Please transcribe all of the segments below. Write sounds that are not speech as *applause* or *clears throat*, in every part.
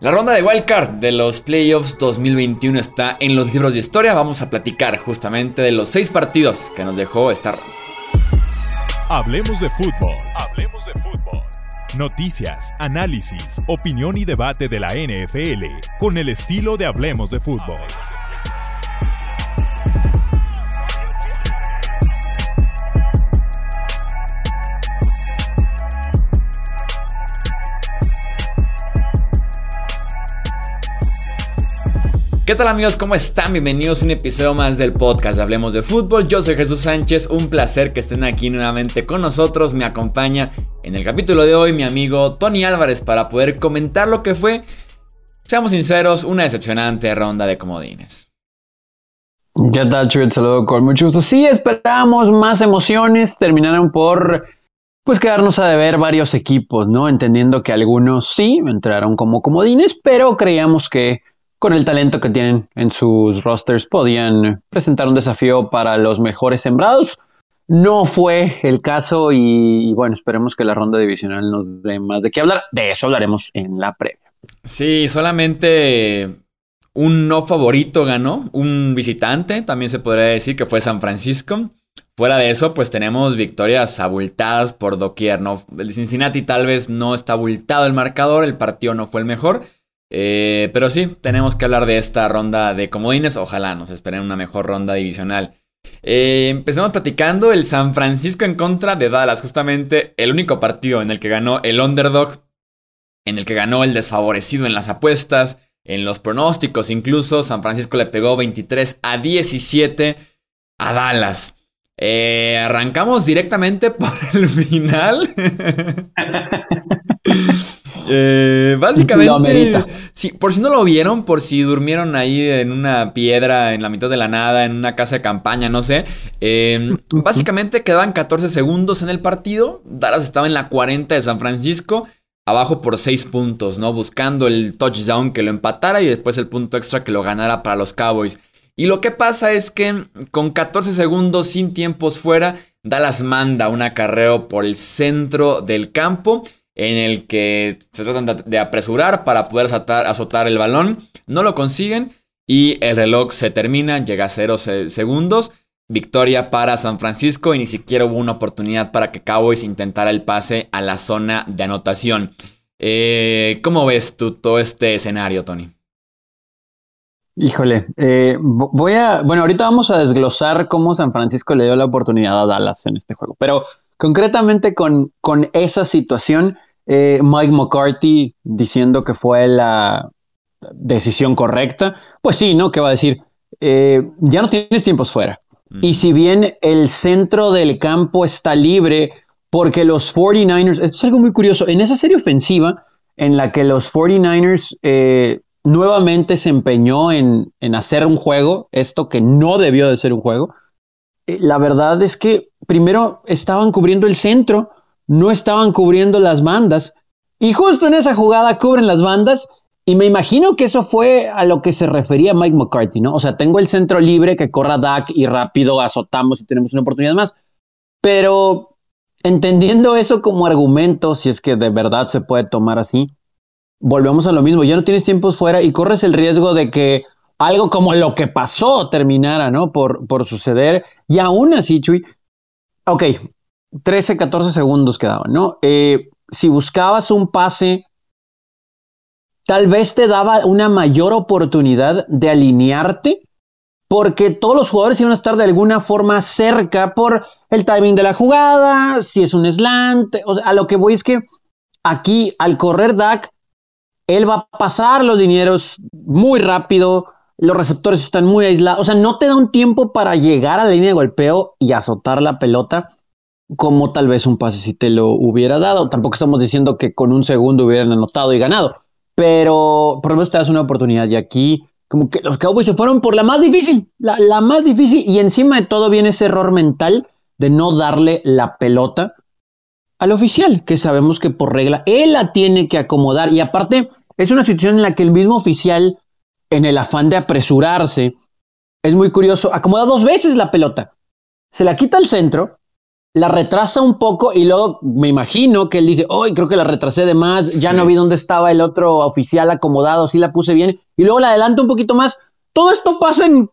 La ronda de wildcard de los playoffs 2021 está en los libros de historia. Vamos a platicar justamente de los seis partidos que nos dejó esta ronda. Hablemos de fútbol. Hablemos de fútbol. Noticias, análisis, opinión y debate de la NFL con el estilo de Hablemos de fútbol. ¿Qué tal amigos? ¿Cómo están? Bienvenidos a un episodio más del podcast Hablemos de Fútbol. Yo soy Jesús Sánchez, un placer que estén aquí nuevamente con nosotros. Me acompaña en el capítulo de hoy mi amigo Tony Álvarez para poder comentar lo que fue, seamos sinceros, una decepcionante ronda de comodines. ¿Qué tal, Chuy? Saludo con mucho gusto. Sí, esperábamos más emociones, terminaron por pues quedarnos a deber varios equipos, ¿no? Entendiendo que algunos sí entraron como comodines, pero creíamos que con el talento que tienen en sus rosters, podían presentar un desafío para los mejores sembrados. No fue el caso y, bueno, esperemos que la ronda divisional nos dé más de qué hablar. De eso hablaremos en la previa. Sí, solamente un no favorito ganó, un visitante, también se podría decir que fue San Francisco. Fuera de eso, pues tenemos victorias abultadas por doquier, ¿no? El Cincinnati tal vez no está abultado el marcador, el partido no fue el mejor, eh, pero sí, tenemos que hablar de esta ronda de comodines. Ojalá nos esperen una mejor ronda divisional. Eh, empezamos platicando el San Francisco en contra de Dallas. Justamente el único partido en el que ganó el underdog. En el que ganó el desfavorecido en las apuestas. En los pronósticos incluso. San Francisco le pegó 23 a 17 a Dallas. Eh, arrancamos directamente *laughs* por el final. *laughs* Eh, básicamente, sí, por si no lo vieron, por si durmieron ahí en una piedra, en la mitad de la nada, en una casa de campaña, no sé. Em, básicamente quedaban 14 segundos en el partido. Dallas estaba en la 40 de San Francisco, abajo por 6 puntos, ¿no? Buscando el touchdown que lo empatara y después el punto extra que lo ganara para los Cowboys. Y lo que pasa es que con 14 segundos sin tiempos fuera, Dallas manda un acarreo por el centro del campo en el que se tratan de apresurar para poder azotar, el balón. No lo consiguen y el reloj se termina, llega a 0 segundos. Victoria para San Francisco y ni siquiera hubo una oportunidad para que Cowboys intentara el pase a la zona de anotación. Eh, ¿Cómo ves tú todo este escenario, Tony? Híjole, eh, voy a, bueno, ahorita vamos a desglosar cómo San Francisco le dio la oportunidad a Dallas en este juego, pero concretamente con, con esa situación, eh, Mike McCarthy diciendo que fue la decisión correcta, pues sí, ¿no? ¿Qué va a decir? Eh, ya no tienes tiempos fuera. Y si bien el centro del campo está libre, porque los 49ers, esto es algo muy curioso, en esa serie ofensiva en la que los 49ers eh, nuevamente se empeñó en, en, hacer un juego, esto que no debió de ser un juego, la verdad es que primero estaban cubriendo el centro, no estaban cubriendo las bandas. Y justo en esa jugada cubren las bandas. Y me imagino que eso fue a lo que se refería Mike McCarthy, ¿no? O sea, tengo el centro libre que corra Dak y rápido azotamos y tenemos una oportunidad más. Pero entendiendo eso como argumento, si es que de verdad se puede tomar así, volvemos a lo mismo. Ya no tienes tiempos fuera y corres el riesgo de que algo como lo que pasó terminara, ¿no? Por, por suceder. Y aún así, Chuy, ok, 13, 14 segundos quedaban, ¿no? Eh, si buscabas un pase, tal vez te daba una mayor oportunidad de alinearte, porque todos los jugadores iban a estar de alguna forma cerca por el timing de la jugada, si es un slant, o a lo que voy es que aquí al correr Dak, él va a pasar los dineros muy rápido, los receptores están muy aislados, o sea, no te da un tiempo para llegar a la línea de golpeo y azotar la pelota como tal vez un pase si te lo hubiera dado. Tampoco estamos diciendo que con un segundo hubieran anotado y ganado, pero por lo menos te das una oportunidad. Y aquí, como que los Cowboys se fueron por la más difícil, la, más difícil, y encima de todo viene ese error mental de no darle la pelota al oficial, que sabemos que por regla él la tiene que acomodar. Y aparte, es una situación en la que el mismo oficial, en el afán de apresurarse, es muy curioso, acomoda dos veces la pelota. Se la quita al centro, la retrasa un poco y luego me imagino que él dice, hoy creo que la retrasé de más, ya no vi dónde estaba el otro oficial acomodado, sí la puse bien, y luego la adelanto un poquito más. Todo esto pasa en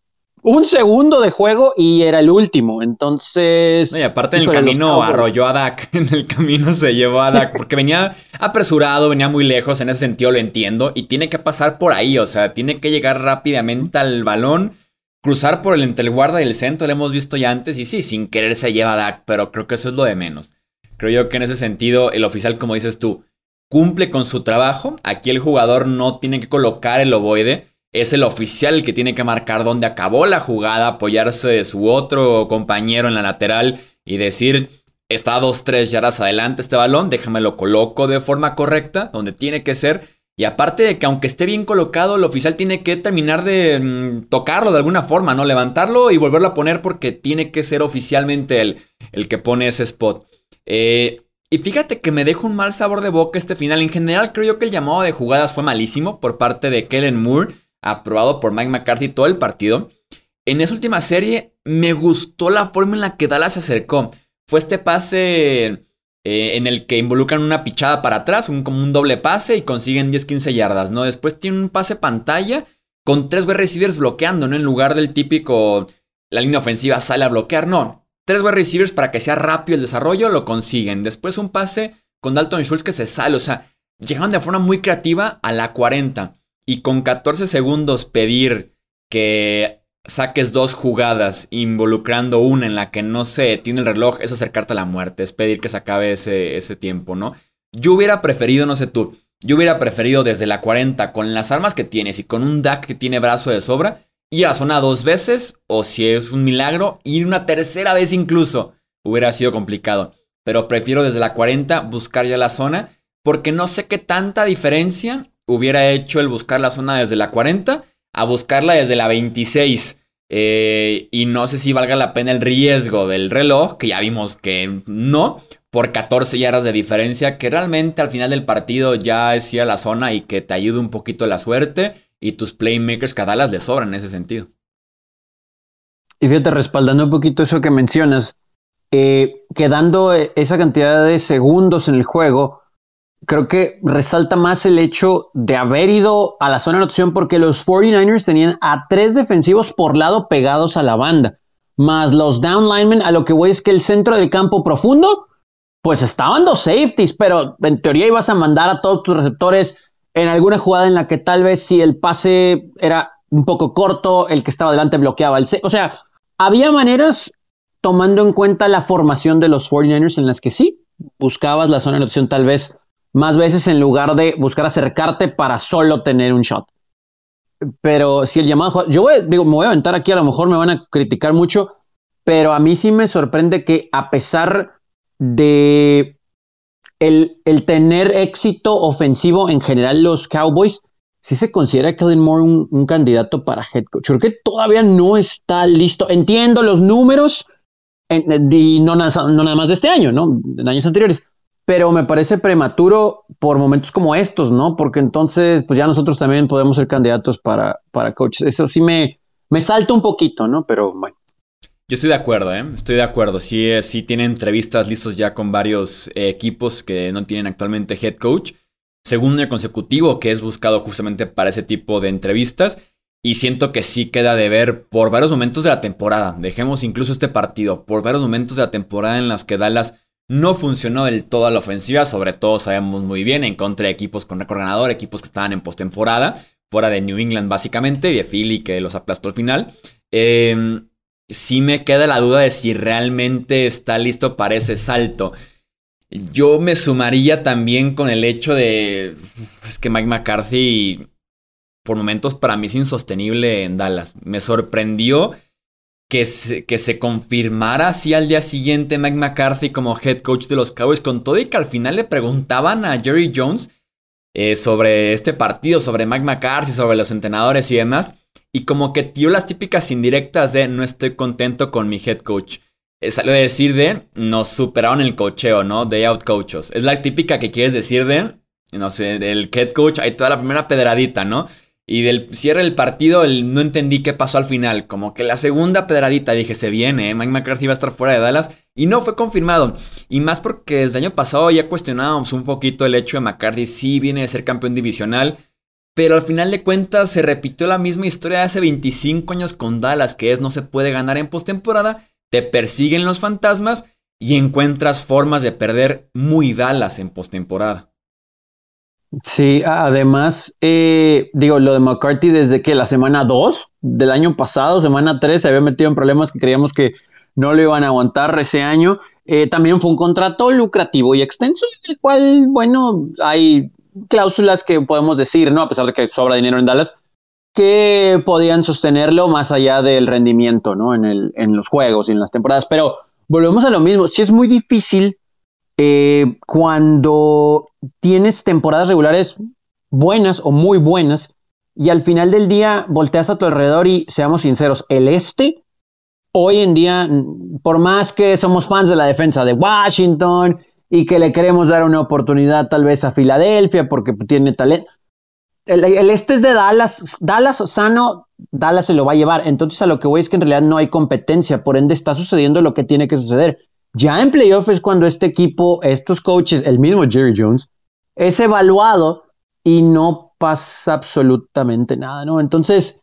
un segundo de juego y era el último. Entonces. y aparte en el camino arrolló a Dak. *laughs* En el camino se llevó a Dak porque venía apresurado, venía muy lejos. En ese sentido lo entiendo. Y tiene que pasar por ahí. O sea, tiene que llegar rápidamente al balón. Cruzar por el entre el guarda y el centro. Lo hemos visto ya antes. Y sí, sin querer se lleva a Dak. Pero creo que eso es lo de menos. Creo yo que en ese sentido, el oficial, como dices tú, cumple con su trabajo. Aquí el jugador no tiene que colocar el ovoide es el oficial el que tiene que marcar dónde acabó la jugada, apoyarse de su otro compañero en la lateral y decir, está dos, tres yardas adelante este balón, déjame lo coloco de forma correcta, donde tiene que ser. Y aparte de que aunque esté bien colocado, el oficial tiene que terminar de mm, tocarlo de alguna forma, ¿no? Levantarlo y volverlo a poner porque tiene que ser oficialmente el, el que pone ese spot. Eh, y fíjate que me deja un mal sabor de boca este final. En general creo yo que el llamado de jugadas fue malísimo por parte de Kellen Moore aprobado por Mike McCarthy todo el partido. En esa última serie me gustó la forma en la que Dallas se acercó. Fue este pase eh, en el que involucran una pichada para atrás, un, como un doble pase y consiguen 10-15 yardas, ¿no? Después tiene un pase pantalla con tres wide receivers bloqueando, ¿no? En lugar del típico, la línea ofensiva sale a bloquear, no. Tres wide receivers para que sea rápido el desarrollo, lo consiguen. Después un pase con Dalton Schultz que se sale, o sea, llegaron de forma muy creativa a la 40 y con 14 segundos pedir que saques dos jugadas involucrando una en la que no se tiene el reloj, es acercarte a la muerte, es pedir que se acabe ese, ese tiempo, ¿no? Yo hubiera preferido, no sé tú, yo hubiera preferido desde la 40 con las armas que tienes y con un DAC que tiene brazo de sobra, ir a zona dos veces o si es un milagro, ir una tercera vez incluso. Hubiera sido complicado. Pero prefiero desde la 40 buscar ya la zona porque no sé qué tanta diferencia hubiera hecho el buscar la zona desde la 40 a buscarla desde la 26. Eh, y no sé si valga la pena el riesgo del reloj, que ya vimos que no, por 14 yardas de diferencia, que realmente al final del partido ya es ir a la zona y que te ayude un poquito la suerte y tus playmakers cada las le sobran en ese sentido. Y fíjate, respaldando un poquito eso que mencionas, eh, quedando esa cantidad de segundos en el juego, creo que resalta más el hecho de haber ido a la zona de anotación porque los 49ers tenían a tres defensivos por lado pegados a la banda, más los down linemen, a lo que voy es que el centro del campo profundo, pues estaban dos safeties, pero en teoría ibas a mandar a todos tus receptores en alguna jugada en la que tal vez si el pase era un poco corto, el que estaba delante bloqueaba el... O sea, había maneras tomando en cuenta la formación de los 49ers en las que sí, buscabas la zona de anotación tal vez más veces en lugar de buscar acercarte para solo tener un shot. Pero si el llamado, yo voy, digo, me voy a aventar aquí, a lo mejor me van a criticar mucho, pero a mí sí me sorprende que a pesar de el, el tener éxito ofensivo en general los Cowboys, sí se considera Kellen Moore un, candidato para head coach. Creo que todavía no está listo. Entiendo los números y no, no nada más de este año, ¿no? De años anteriores pero me parece prematuro por momentos como estos, ¿no? Porque entonces, pues ya nosotros también podemos ser candidatos para, para coaches. Eso sí me, me salta un poquito, ¿no? Pero bueno. Yo estoy de acuerdo, ¿eh? Estoy de acuerdo. Sí, eh, sí tienen entrevistas listos ya con varios eh, equipos que no tienen actualmente head coach. Segundo año consecutivo que es buscado justamente para ese tipo de entrevistas. Y siento que sí queda de ver por varios momentos de la temporada. Dejemos incluso este partido. Por varios momentos de la temporada en las que Dallas no funcionó del todo a la ofensiva, sobre todo sabemos muy bien, en contra de equipos con récord ganador, equipos que estaban en postemporada, fuera de New England básicamente, de Philly que los aplastó al final. Eh, sí me queda la duda de si realmente está listo para ese salto. Yo me sumaría también con el hecho de. Es que Mike McCarthy, por momentos, para mí es insostenible en Dallas. Me sorprendió que se, que se confirmara así al día siguiente Mike McCarthy como head coach de los Cowboys, con todo y que al final le preguntaban a Jerry Jones eh, sobre este partido, sobre Mike McCarthy, sobre los entrenadores y demás, y como que dio las típicas indirectas de no estoy contento con mi head coach. Eh, salió de decir de nos superaron el cocheo, ¿no? Day out coaches. Es la típica que quieres decir de, no sé, del head coach, ahí toda la primera pedradita, ¿no? Y del cierre del partido no entendí qué pasó al final. Como que la segunda pedradita dije, se viene, ¿eh? Mike McCarthy va a estar fuera de Dallas. Y no fue confirmado. Y más porque desde el año pasado ya cuestionábamos un poquito el hecho de McCarthy sí viene de ser campeón divisional. Pero al final de cuentas se repitió la misma historia de hace 25 años con Dallas, que es no se puede ganar en postemporada, te persiguen los fantasmas y encuentras formas de perder muy Dallas en postemporada. Sí, además, eh, digo, lo de McCarthy desde que la semana 2 del año pasado, semana 3, se había metido en problemas que creíamos que no lo iban a aguantar ese año. Eh, también fue un contrato lucrativo y extenso, en el cual, bueno, hay cláusulas que podemos decir, ¿no? A pesar de que sobra dinero en Dallas, que podían sostenerlo más allá del rendimiento, ¿no? En, el, en los juegos y en las temporadas. Pero volvemos a lo mismo, si es muy difícil eh, cuando tienes temporadas regulares buenas o muy buenas y al final del día volteas a tu alrededor y seamos sinceros, el este hoy en día, por más que somos fans de la defensa de Washington y que le queremos dar una oportunidad tal vez a Filadelfia porque tiene talento, el, el, este es de Dallas, Dallas sano, Dallas se lo va a llevar. Entonces a lo que voy es que en realidad no hay competencia, por ende está sucediendo lo que tiene que suceder. Ya en playoff es cuando este equipo, estos coaches, el mismo Jerry Jones, es evaluado y no pasa absolutamente nada, ¿no? Entonces,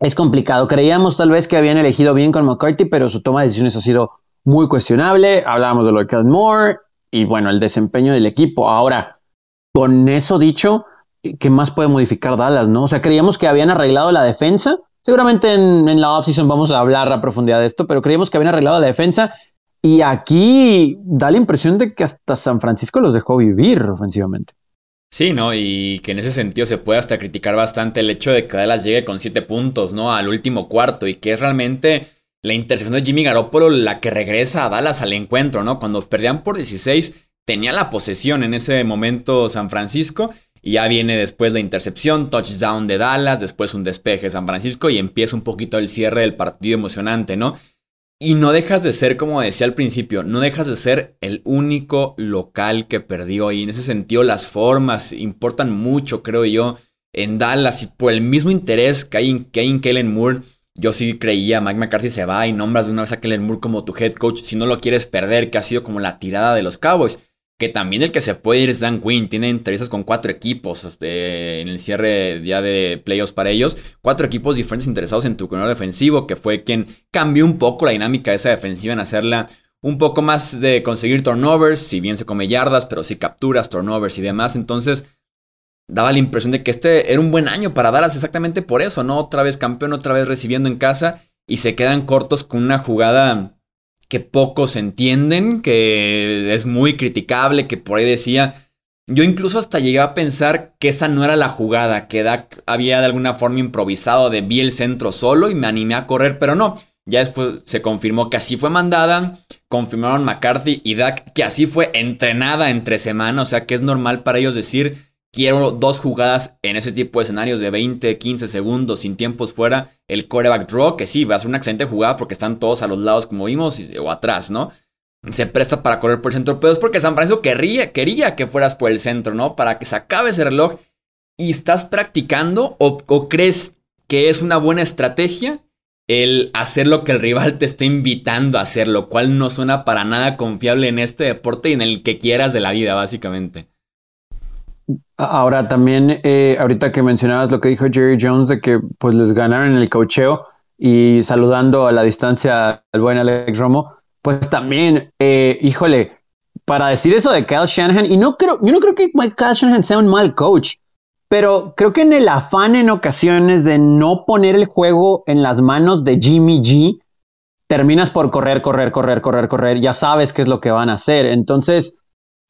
es complicado. Creíamos tal vez que habían elegido bien con McCarthy, pero su toma de decisiones ha sido muy cuestionable. Hablábamos de lo de Moore y bueno, el desempeño del equipo. Ahora, con eso dicho, ¿qué más puede modificar Dallas, no? O sea, creíamos que habían arreglado la defensa. Seguramente en, en la offseason vamos a hablar a profundidad de esto, pero creíamos que habían arreglado la defensa y aquí da la impresión de que hasta San Francisco los dejó vivir ofensivamente. Sí, ¿no? Y que en ese sentido se puede hasta criticar bastante el hecho de que Dallas llegue con siete puntos, ¿no? Al último cuarto y que es realmente la intercepción de Jimmy Garoppolo la que regresa a Dallas al encuentro, ¿no? Cuando perdían por 16, tenía la posesión en ese momento San Francisco y ya viene después la intercepción, touchdown de Dallas, después un despeje de San Francisco y empieza un poquito el cierre del partido emocionante, ¿no? Y no dejas de ser, como decía al principio, no dejas de ser el único local que perdió. Y en ese sentido, las formas importan mucho, creo yo, en Dallas. Y por el mismo interés que hay en, que Kellen Moore, yo sí creía, Mike McCarthy se va y nombras de una vez a Kellen Moore como tu head coach si no lo quieres perder, que ha sido como la tirada de los Cowboys. Que también el que se puede ir es Dan Quinn. Tiene entrevistas con cuatro equipos este, en el cierre ya de playoffs para ellos. Cuatro equipos diferentes interesados en tu corredor defensivo, que fue quien cambió un poco la dinámica de esa defensiva en hacerla un poco más de conseguir turnovers. Si bien se come yardas, pero sí capturas, turnovers y demás. Entonces, daba la impresión de que este era un buen año para Dallas exactamente por eso, ¿no? Otra vez campeón, otra vez recibiendo en casa. Y se quedan cortos con una jugada que pocos entienden, que es muy criticable, que por ahí decía, yo incluso hasta llegué a pensar que esa no era la jugada, que Dak había de alguna forma improvisado, de vi el centro solo y me animé a correr, pero no. Ya después se confirmó que así fue mandada, confirmaron McCarthy y Dak que así fue entrenada entre semana, o sea que es normal para ellos decir quiero dos jugadas en ese tipo de escenarios de 20, 15 segundos sin tiempos fuera. El coreback draw, que sí, va a ser una excelente jugada porque están todos a los lados como vimos o atrás, ¿no? Se presta para correr por el centro, pero es porque San Francisco quería, quería que fueras por el centro, ¿no? Para que se acabe ese reloj. ¿Y estás practicando o, o crees que es una buena estrategia el hacer lo que el rival te está invitando a hacer, lo cual no suena para nada confiable en este deporte y en el que quieras de la vida, básicamente? Ahora también, eh, ahorita que mencionabas lo que dijo Jerry Jones de que pues les ganaron el cocheo y saludando a la distancia al buen Alex Romo, pues también, eh, híjole, para decir eso de Kyle Shanahan, y no creo, yo no creo que Kyle Shanahan sea un mal coach, pero creo que en el afán en ocasiones de no poner el juego en las manos de Jimmy G, terminas por correr, correr, correr, correr, correr, ya sabes qué es lo que van a hacer. Entonces,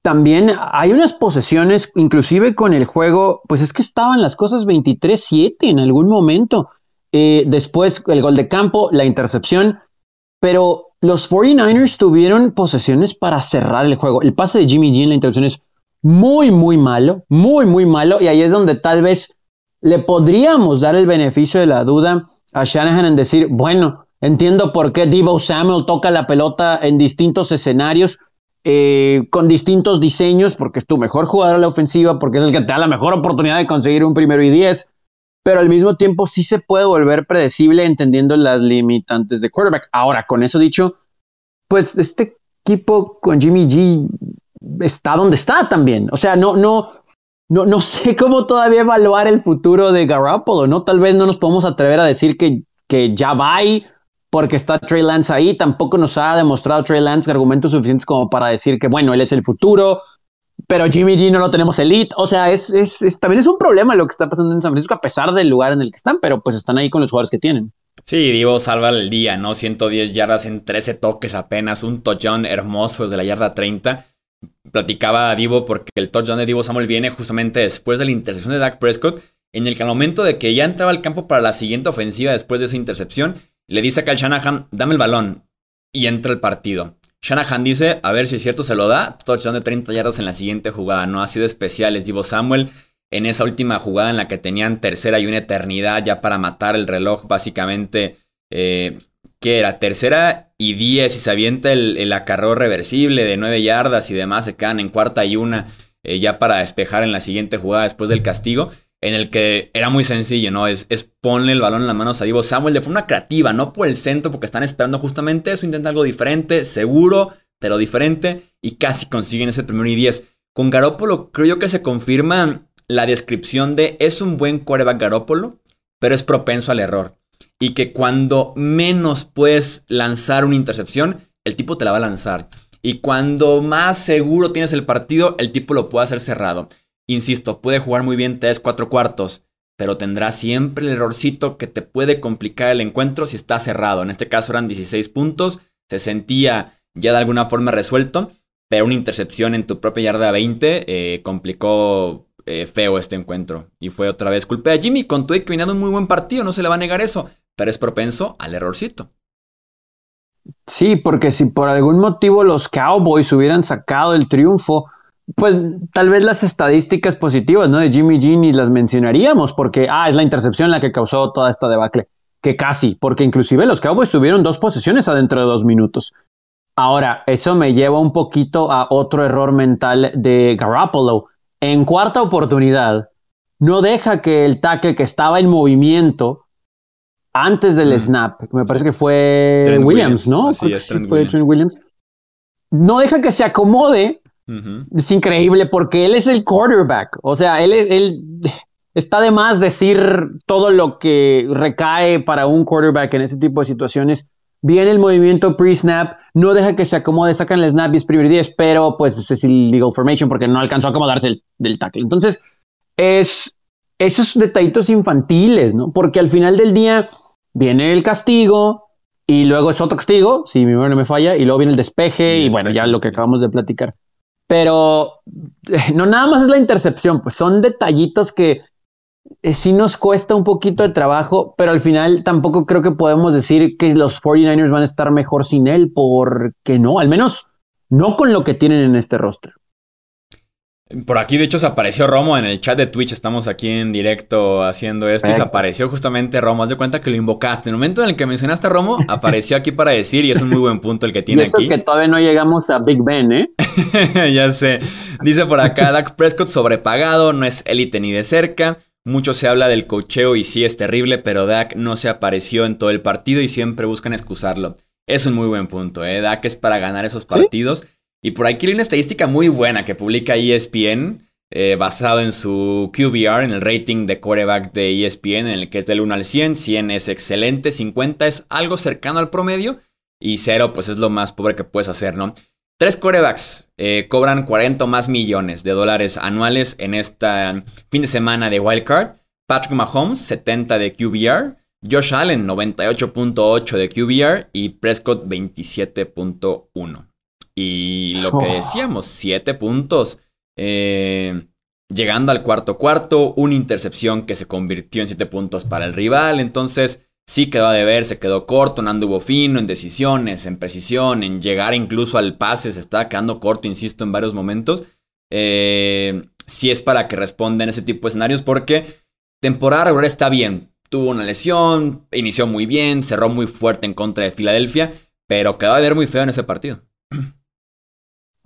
también hay unas posesiones, inclusive con el juego, pues es que estaban las cosas 23-7 en algún momento. Eh, después el gol de campo, la intercepción, pero los 49ers tuvieron posesiones para cerrar el juego. El pase de Jimmy G en la intercepción es muy, muy malo, muy, muy malo, y ahí es donde tal vez le podríamos dar el beneficio de la duda a Shanahan en decir, bueno, entiendo por qué Debo Samuel toca la pelota en distintos escenarios, eh, con distintos diseños, porque es tu mejor jugador a la ofensiva, porque es el que te da la mejor oportunidad de conseguir un primero y diez. pero al mismo tiempo sí se puede volver predecible entendiendo las limitantes de quarterback. Ahora, con eso dicho, pues este equipo con Jimmy G está donde está también. O sea, no, no, no, no sé cómo todavía evaluar el futuro de Garoppolo, ¿no? Tal vez no nos podemos atrever a decir que, que ya va porque está Trey Lance ahí. Tampoco nos ha demostrado Trey Lance argumentos suficientes como para decir que, bueno, él es el futuro, pero Jimmy G no lo tenemos elite. O sea, es, es, también es un problema lo que está pasando en San Francisco, a pesar del lugar en el que están, pero pues están ahí con los jugadores que tienen. Sí, Divo salva el día, ¿no? 110 yardas en 13 toques apenas, un touchdown hermoso desde la yarda 30. Platicaba a Divo porque el touchdown de Divo Samuel viene justamente después de la intercepción de Dak Prescott, en el que al momento de que ya entraba al campo para la siguiente ofensiva después de esa intercepción, le dice a Kyle Shanahan, dame el balón, y entra el partido. Shanahan dice, a ver si es cierto, se lo da. Touchdown de 30 yardas en la siguiente jugada. No ha sido especial, les Samuel. En esa última jugada en la que tenían tercera y una eternidad ya para matar el reloj, básicamente, eh, que era tercera y 10 y se avienta el, el acarreo reversible de 9 yardas y demás, se quedan en cuarta y una eh, ya para despejar en la siguiente jugada después del castigo en el que era muy sencillo, ¿no? Es, es ponle el balón en las manos a Divo Samuel de forma creativa, no por el centro, porque están esperando justamente eso, intenta algo diferente, seguro, pero diferente, y casi consiguen ese primero y 10. Con Garópolo creo yo que se confirma la descripción de es un buen quarterback Garópolo, pero es propenso al error. Y que cuando menos puedes lanzar una intercepción, el tipo te la va a lanzar. Y cuando más seguro tienes el partido, el tipo lo puede hacer cerrado. Insisto, puede jugar muy bien 3, 4 cuartos, pero tendrá siempre el errorcito que te puede complicar el encuentro si está cerrado. En este caso eran 16 puntos, se sentía ya de alguna forma resuelto, pero una intercepción en tu propia yarda 20 eh, complicó eh, feo este encuentro. Y fue otra vez culpa de Jimmy, con tu que un muy buen partido, no se le va a negar eso, pero es propenso al errorcito. Sí, porque si por algún motivo los Cowboys hubieran sacado el triunfo, pues tal vez las estadísticas positivas ¿no? de Jimmy G ni las mencionaríamos porque, ah, es la intercepción la que causó toda esta debacle. Que casi, porque inclusive los Cowboys tuvieron dos posesiones adentro de dos minutos. Ahora, eso me lleva un poquito a otro error mental de Garoppolo. En cuarta oportunidad, no deja que el tackle que estaba en movimiento antes del mm. snap, me parece que fue Williams, ¿no? Sí, es fue Williams. No deja que se acomode es increíble porque él es el quarterback. O sea, él, él está de más decir todo lo que recae para un quarterback en ese tipo de situaciones. Viene el movimiento pre-snap, no deja que se acomode, sacan el snap y es primer 10, pero pues es illegal formation porque no alcanzó a acomodarse el, del tackle. Entonces, es esos detallitos infantiles, ¿no? Porque al final del día viene el castigo y luego es otro castigo, si mi memoria no me falla, y luego viene el despeje y bueno, ya lo que acabamos de platicar pero eh, no nada más es la intercepción, pues son detallitos que eh, sí nos cuesta un poquito de trabajo, pero al final tampoco creo que podemos decir que los 49ers van a estar mejor sin él, porque no, al menos no con lo que tienen en este roster. Por aquí, de hecho, se apareció Romo en el chat de Twitch. Estamos aquí en directo haciendo esto. Y se apareció justamente Romo. Haz de cuenta que lo invocaste. En el momento en el que mencionaste a Romo, *laughs* apareció aquí para decir, y es un muy buen punto el que tiene y eso que todavía no llegamos a Big Ben, ¿eh? *laughs* ya sé. Dice por acá, Dak Prescott sobrepagado, no es élite ni de cerca. Mucho se habla del cocheo y sí es terrible, pero Dak no se apareció en todo el partido y siempre buscan excusarlo. Es un muy buen punto, ¿eh? Dak es para ganar esos partidos. Y por aquí hay una estadística muy buena que publica ESPN, eh, basado en su QBR, en el rating de quarterback de ESPN, en el que es del 1 al 100. 100 es excelente, 50 es algo cercano al promedio y 0 pues es lo más pobre que puedes hacer, ¿no? Tres quarterbacks eh, cobran 40 o más millones de dólares anuales en este fin de semana de Wildcard. Patrick Mahomes, 70 de QBR. Josh Allen, 98.8 de QBR. Y Prescott, 27.1. Y lo que decíamos, siete puntos. Eh, llegando al cuarto cuarto, una intercepción que se convirtió en siete puntos para el rival. Entonces, sí quedó de ver, se quedó corto, no anduvo fino en decisiones, en precisión, en llegar incluso al pase, se estaba quedando corto, insisto, en varios momentos. Eh, sí es para que responda en ese tipo de escenarios porque temporada regular está bien. Tuvo una lesión, inició muy bien, cerró muy fuerte en contra de Filadelfia, pero quedó de ver muy feo en ese partido. *clears throat*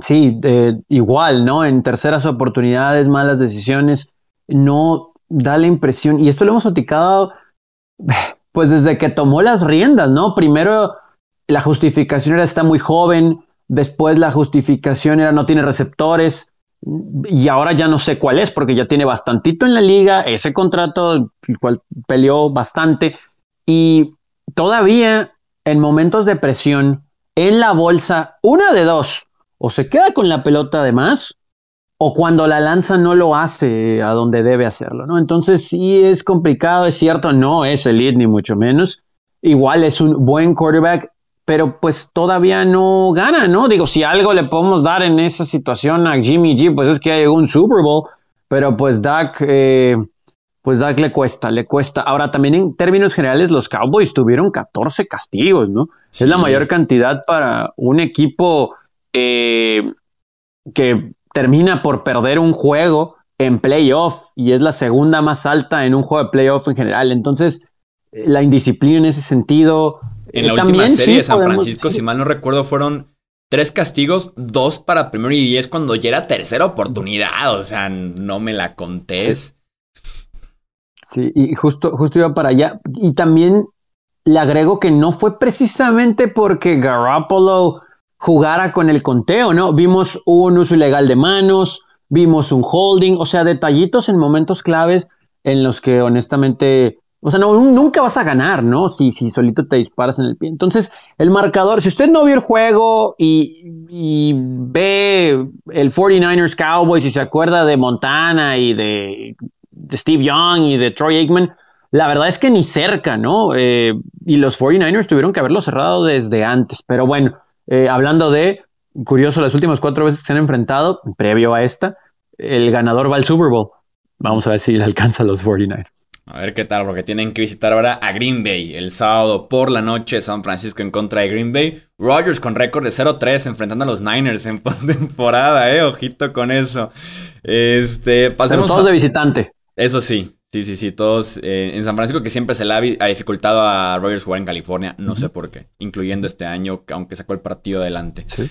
Sí, igual, ¿no? En terceras oportunidades, malas decisiones. No, da la impresión, y esto lo hemos platicado, *sighs* pues desde que tomó las riendas, ¿no? Primero la justificación era está muy joven, después la justificación era no tiene receptores, y ahora ya no sé cuál es, porque ya tiene bastantito en la liga, ese contrato, el cual peleó bastante, y todavía en momentos de presión, en la bolsa, una de dos, o se queda con la pelota de más, o cuando la lanza no lo hace a donde debe hacerlo, ¿no? Entonces sí es complicado, es cierto, no es elite ni mucho menos. Igual es un buen quarterback, pero pues todavía no gana, ¿no? Digo, si algo le podemos dar en esa situación a Jimmy G, pues es que hay un Super Bowl, pero pues Dak, eh, pues Dak le cuesta, le cuesta. Ahora también en términos generales los Cowboys tuvieron 14 castigos, ¿no? Es la mayor cantidad para un equipo eh, que termina por perder un juego en playoff y es la segunda más alta en un juego de playoff en general. Entonces, eh, la indisciplina en ese sentido en la última serie de San Francisco, si mal no recuerdo, fueron tres castigos, dos para primero y diez cuando ya era tercera oportunidad. O sea, no me la contés. Sí, y justo, justo iba para allá. Y también le agrego que no fue precisamente porque Garoppolo jugara con el conteo, ¿no? Vimos un uso ilegal de manos, vimos un holding, o sea, detallitos en momentos claves en los que honestamente o sea, no, nunca vas a ganar, ¿no? Si, si solito te disparas en el pie. Entonces, el marcador, si usted no vio el juego y, ve el 49ers Cowboys y se acuerda de Montana y de, Steve Young y de Troy Aikman, la verdad es que ni cerca, ¿no? Eh, y los 49ers tuvieron que haberlo cerrado desde antes. Pero bueno, eh, hablando de, curioso, las últimas cuatro veces que se han enfrentado, previo a esta, el ganador va al Super Bowl. Vamos a ver si le alcanza a los 49ers. A ver qué tal, porque tienen que visitar ahora a Green Bay el sábado por la noche, San Francisco en contra de Green Bay. Rogers con récord de 0-3 enfrentando a los Niners en *laughs* postemporada, eh, ojito con eso. Este, pasemos todos de visitante. Eso sí, sí, sí, sí, todos eh, en San Francisco que siempre se le ha, dificultado a Rogers jugar en California, no sé por qué, incluyendo este año, aunque sacó el partido adelante. ¿Sí?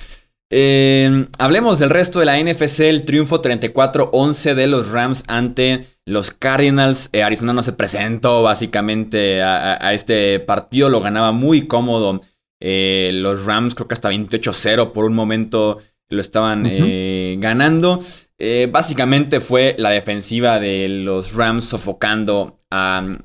Eh, hablemos del resto de la NFC, el triunfo 34-11 de los Rams ante los Cardinals. Eh, Arizona no se presentó básicamente a, este partido, lo ganaba muy cómodo. Eh, los Rams creo que hasta 28-0 por un momento lo estaban ganando. Básicamente fue la defensiva de los Rams sofocando a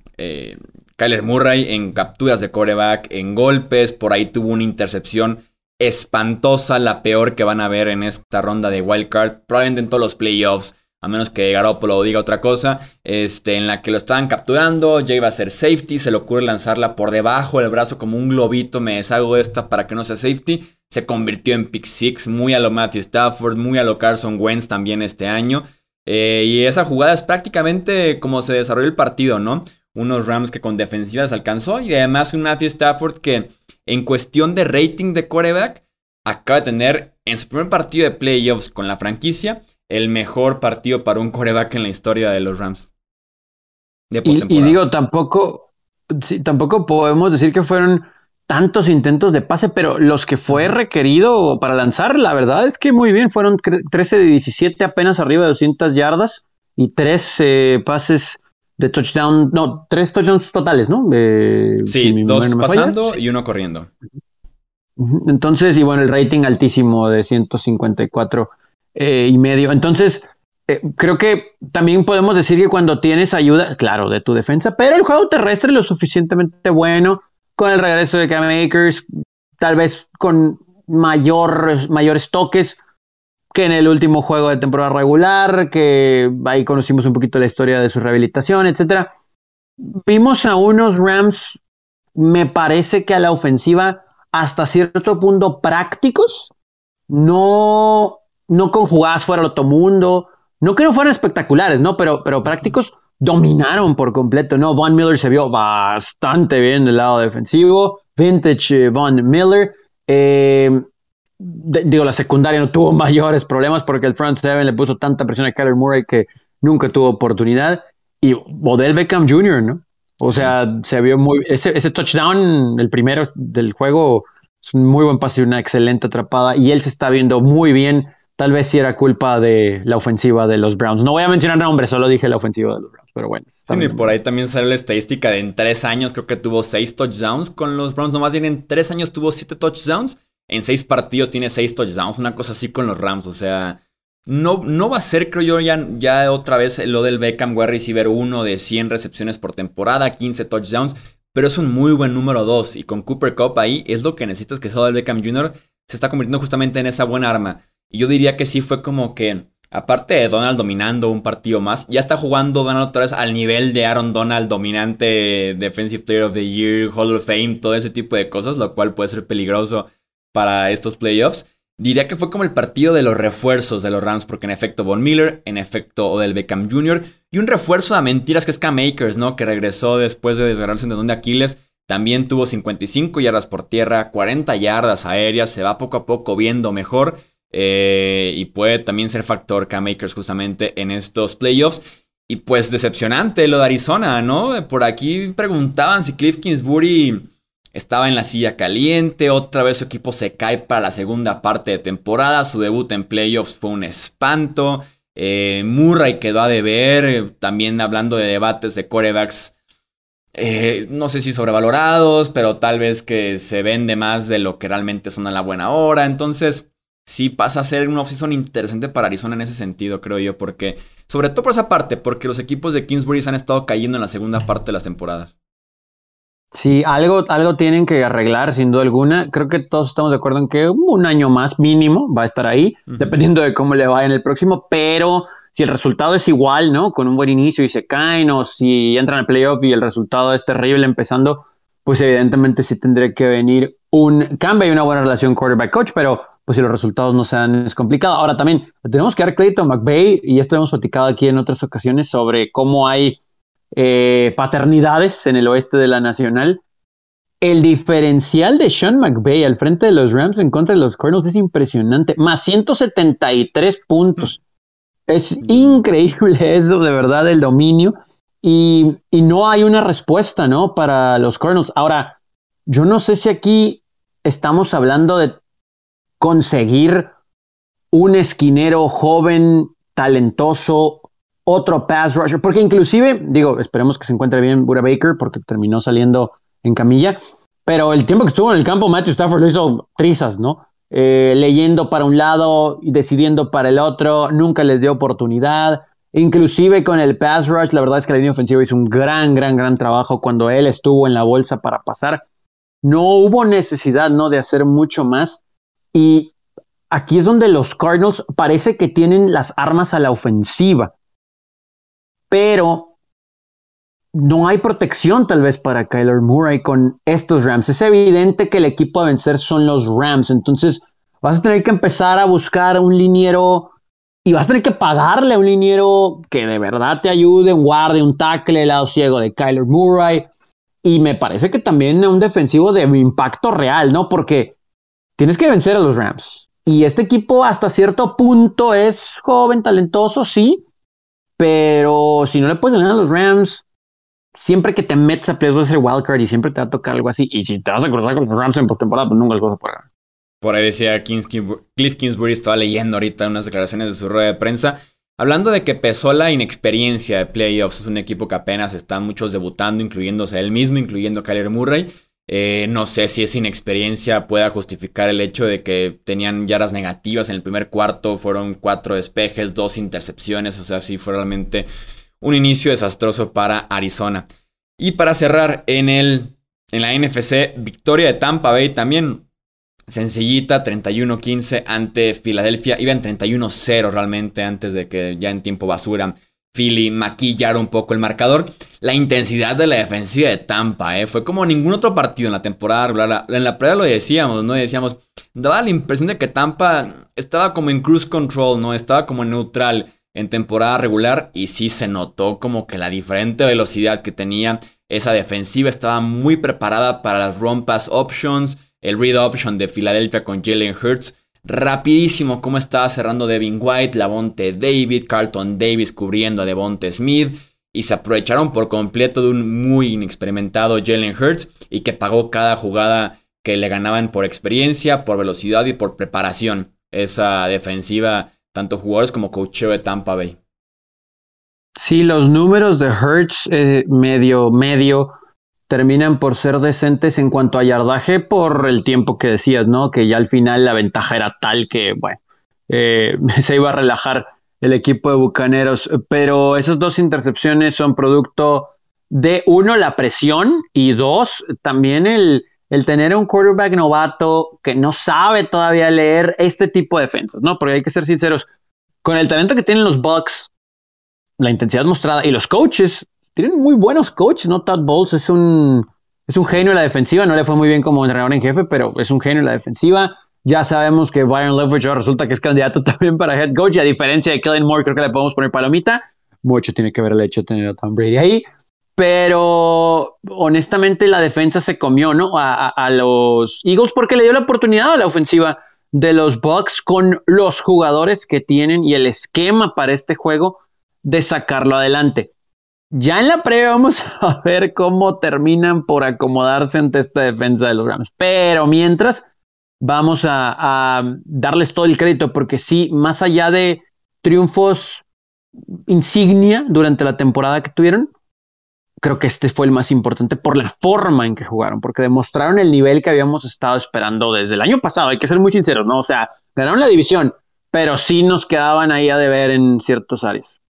Kyler Murray en capturas de coreback, en golpes, por ahí tuvo una intercepción espantosa, la peor que van a ver en esta ronda de wildcard, probablemente en todos los playoffs, a menos que Garoppolo diga otra cosa, este, en la que lo estaban capturando, ya iba a ser safety, se le ocurre lanzarla por debajo del brazo como un globito, me deshago de esta para que no sea safety, se convirtió en pick six, muy a lo Matthew Stafford, muy a lo Carson Wentz también este año, eh, y esa jugada es prácticamente como se desarrolló el partido, ¿no? Unos Rams que con defensivas alcanzó y además un Matthew Stafford que en cuestión de rating de coreback, acaba de tener en su primer partido de playoffs con la franquicia el mejor partido para un coreback en la historia de los Rams. y, digo, tampoco, tampoco podemos decir que fueron tantos intentos de pase, pero los que fue requerido para lanzar, la verdad es que muy bien, fueron 13 de 17 apenas arriba de 200 yardas y 13 pases de touchdown, no, tres touchdowns totales, ¿no? sí, dos pasando y uno corriendo. Entonces, y bueno, el rating altísimo de 154 eh, y medio. Entonces, eh, creo que también podemos decir que cuando tienes ayuda, claro, de tu defensa, pero el juego terrestre lo suficientemente bueno, con el regreso de Cam Akers, tal vez con mayor, mayores toques, que en el último juego de temporada regular, que ahí conocimos un poquito la historia de su rehabilitación, etc. Vimos a unos Rams, me parece que a la ofensiva, hasta cierto punto prácticos, no, no con jugadas fuera de todo mundo, no que no fueran espectaculares, ¿no? Pero, pero prácticos dominaron por completo, ¿no? Von Miller se vio bastante bien del lado defensivo, vintage eh, Von Miller. Eh, digo, la secundaria no tuvo *laughs* mayores problemas porque el front seven le puso tanta presión a Kyler Murray que nunca tuvo oportunidad. Y Odell Beckham Jr., ¿no? O sea, se vio muy. Ese, ese touchdown, el primero del juego, es un muy buen pase y una excelente atrapada. Y él se está viendo muy bien. Tal vez si era culpa de la ofensiva de los Browns. No voy a mencionar nombres, solo dije la ofensiva de los Browns. pero bueno. y por ahí también sale la estadística de en tres años creo que tuvo seis touchdowns con los Browns, nomás bien en tres años tuvo siete touchdowns, en seis partidos tiene seis touchdowns, una cosa así con los Rams, o sea, no, no va a ser creo yo ya, ya otra vez lo del Beckham wide receiver 1 de 100 recepciones por temporada, 15 touchdowns, pero es un muy buen número 2 y con Cooper Cup ahí es lo que necesitas que el Beckham Jr. se está convirtiendo justamente en esa buena arma. Y yo diría que sí fue como que, aparte de Donald dominando un partido más, ya está jugando Donald otra vez al nivel de Aaron Donald, dominante, Defensive Player of the Year, Hall of Fame, todo ese tipo de cosas, lo cual puede ser peligroso para estos playoffs. Diría que fue como el partido de los refuerzos de los Rams, porque en efecto Von Miller, en efecto Odell Beckham Jr. y un refuerzo a mentiras que es Cam Akers, ¿no? Que regresó después de desgarrarse en tendón Aquiles. También tuvo 55 yardas por tierra, 40 yardas aéreas, se va poco a poco viendo mejor. Eh, y puede también ser factor Cam Akers justamente en estos playoffs. Y pues decepcionante lo de Arizona, ¿no? Por aquí preguntaban si Cliff Kingsbury estaba en la silla caliente, otra vez su equipo se cae para la segunda parte de temporada, su debut en playoffs fue un espanto, eh, Murray quedó a deber, también hablando de debates de corebacks, eh, no sé si sobrevalorados, pero tal vez que se vende más de lo que realmente son a la buena hora, entonces sí pasa a ser una offseason interesante para Arizona en ese sentido, creo yo, porque, sobre todo por esa parte, porque los equipos de Kingsbury han estado cayendo en la segunda parte de las temporadas. Sí, algo, algo tienen que arreglar, sin duda alguna. Creo que todos estamos de acuerdo en que un año más mínimo va a estar ahí, dependiendo de cómo le vaya en el próximo, pero si el resultado es igual, ¿no? Con un buen inicio y se caen, o si entran al playoff y el resultado es terrible empezando, pues evidentemente sí tendría que venir un cambio y una buena relación quarterback-coach, pero pues si los resultados no se dan, es complicado. Ahora también tenemos que dar crédito a McVay, y esto hemos platicado aquí en otras ocasiones sobre cómo hay eh, paternidades en el oeste de la Nacional. El diferencial de Sean McVay al frente de los Rams en contra de los Cardinals es impresionante. Más 173 puntos. Es increíble *laughs* eso, de verdad, el dominio. Y, y, no hay una respuesta, ¿no? Para los Cardinals. Ahora, yo no sé si aquí estamos hablando de conseguir un esquinero joven, talentoso, otro pass rusher, porque inclusive, digo, esperemos que se encuentre bien Buda Baker, porque terminó saliendo en camilla, pero el tiempo que estuvo en el campo, Matthew Stafford lo hizo trizas, ¿no? Eh, leyendo para un lado y decidiendo para el otro, nunca les dio oportunidad. Inclusive con el pass rush, la verdad es que la línea ofensiva hizo un gran, gran, gran trabajo cuando él estuvo en la bolsa para pasar. No hubo necesidad, ¿no? De hacer mucho más. Y aquí es donde los Cardinals parece que tienen las armas a la ofensiva pero no hay protección tal vez para Kyler Murray con estos Rams. Es evidente que el equipo a vencer son los Rams, entonces vas a tener que empezar a buscar un liniero y vas a tener que pagarle a un liniero que de verdad te ayude, un guardia, un tackle, el lado ciego de Kyler Murray. Y me parece que también un defensivo de impacto real, ¿no? Porque tienes que vencer a los Rams. Y este equipo hasta cierto punto es joven, talentoso, sí, pero si no le puedes ganar a los Rams, siempre que te metes a playoffs vas a ser wildcard y siempre te va a tocar algo así. Y si te vas a cruzar con los Rams en postemporada, pues nunca los vas a ganar. Por ahí decía Cliff Kingsbury, estaba leyendo ahorita unas declaraciones de su rueda de prensa. Hablando de que pesó la inexperiencia de playoffs, es un equipo que apenas están muchos debutando, incluyéndose él mismo, incluyendo Kyler Murray. Eh, no sé si esa inexperiencia pueda justificar el hecho de que tenían yaras negativas en el primer cuarto, fueron cuatro despejes, dos intercepciones, o sea, sí fue realmente un inicio desastroso para Arizona. Y para cerrar en, el, en la NFC, victoria de Tampa Bay también sencillita, 31-15 ante Filadelfia, iban 31-0 realmente antes de que ya en tiempo basura Philly maquillar un poco el marcador. La intensidad de la defensiva de Tampa, ¿eh? fue como ningún otro partido en la temporada regular. En la prueba lo decíamos, ¿no? Decíamos, daba la impresión de que Tampa estaba como en cruise control, ¿no? Estaba como en neutral en temporada regular y sí se notó como que la diferente velocidad que tenía esa defensiva estaba muy preparada para las run pass options, el read option de Filadelfia con Jalen Hurts Rapidísimo cómo estaba cerrando Devin White, Lavonte David, Carlton Davis cubriendo a Devonte Smith. Y se aprovecharon por completo de un muy inexperimentado Jalen Hurts y que pagó cada jugada que le ganaban por experiencia, por velocidad y por preparación. Esa defensiva, tanto jugadores como coacheo de Tampa Bay. Sí, los números de Hertz eh, medio, medio terminan por ser decentes en cuanto a yardaje por el tiempo que decías, ¿no? Que ya al final la ventaja era tal que, bueno, eh, *laughs* se iba a relajar el equipo de Bucaneros. Pero esas dos intercepciones son producto de, uno, la presión y dos, también el, el tener un quarterback novato que no sabe todavía leer este tipo de defensas, ¿no? Porque hay que ser sinceros, con el talento que tienen los Bucks, la intensidad mostrada y los coaches, tienen muy buenos coaches, ¿no? Todd Bowles es un, es un genio en la defensiva, no le fue muy bien como entrenador en jefe, pero es un genio en la defensiva. Ya sabemos que Byron Leverage resulta que es candidato *laughs* también para head coach, y a diferencia de Kellen Moore, creo que le podemos poner palomita. Mucho tiene que ver el hecho de tener a Tom Brady ahí. Pero honestamente la defensa se comió, ¿no? A, a los Eagles porque le dio la oportunidad a la ofensiva de los Bucks con los jugadores que tienen y el esquema para este juego de sacarlo adelante. Ya en la previa vamos *laughs* a ver cómo terminan por acomodarse ante esta defensa de los Rams. Pero mientras, vamos a, darles todo el crédito, porque sí, más allá de triunfos insignia durante la temporada que tuvieron, creo que este fue el más importante por la forma en que jugaron, porque demostraron el nivel que habíamos estado esperando desde el año pasado. Hay que ser muy sinceros, ¿no? O sea, ganaron la división, pero sí nos quedaban ahí a deber en ciertos áreas.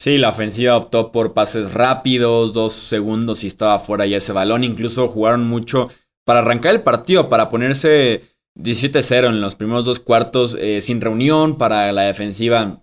Sí, la ofensiva optó por pases rápidos, dos segundos y estaba fuera ya ese balón. Incluso jugaron mucho para arrancar el partido, para ponerse 17-0 en los primeros dos cuartos eh, sin reunión, para la defensiva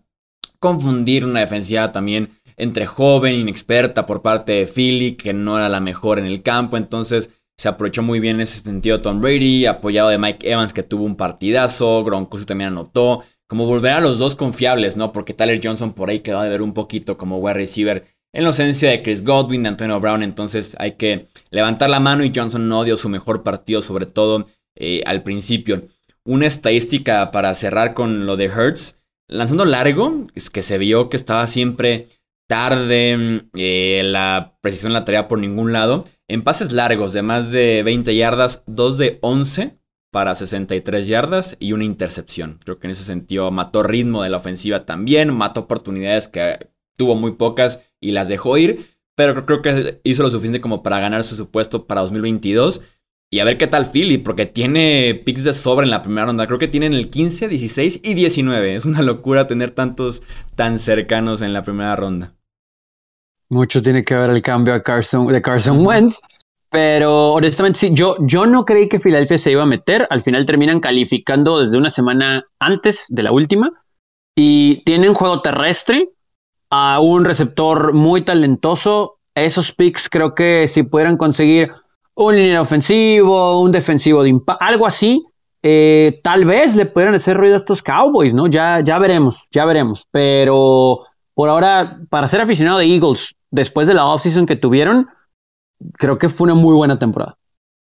confundir una defensiva también entre joven, inexperta por parte de Philly, que no era la mejor en el campo. Entonces se aprovechó muy bien en ese sentido Tom Brady, apoyado de Mike Evans, que tuvo un partidazo. Gronkowski también anotó como volver a los dos confiables, ¿no? Porque Tyler Johnson por ahí quedó de ver un poquito como wide receiver en la ausencia de Chris Godwin, de Antonio Brown, entonces hay que levantar la mano y Johnson no dio su mejor partido, sobre todo eh, al principio. Una estadística para cerrar con lo de Hertz, lanzando largo, es que se vio que estaba siempre tarde, eh, la precisión la traía por ningún lado. En pases largos de más de 20 yardas, 2 de 11 para 63 yardas y una intercepción. Creo que en ese sentido mató ritmo de la ofensiva también, mató oportunidades que tuvo muy pocas y las dejó ir, pero creo que hizo lo suficiente como para ganar su supuesto para 2022. Y a ver qué tal Philly, porque tiene picks de sobra en la primera ronda. Creo que tienen el 15, 16 y 19. Es una locura tener tantos tan cercanos en la primera ronda. Mucho tiene que ver el cambio a de Carson Wentz. Pero honestamente, sí, yo, yo no creí que Filadelfia se iba a meter. Al final terminan calificando desde una semana antes de la última. Y tienen juego terrestre, a un receptor muy talentoso. Esos picks creo que si pudieran conseguir un línea ofensivo, un defensivo de algo así, eh, tal vez le pudieran hacer ruido a estos Cowboys, ¿no? Ya, ya veremos, ya veremos. Pero por ahora, para ser aficionado de Eagles, después de la offseason que tuvieron, creo que fue una muy buena temporada.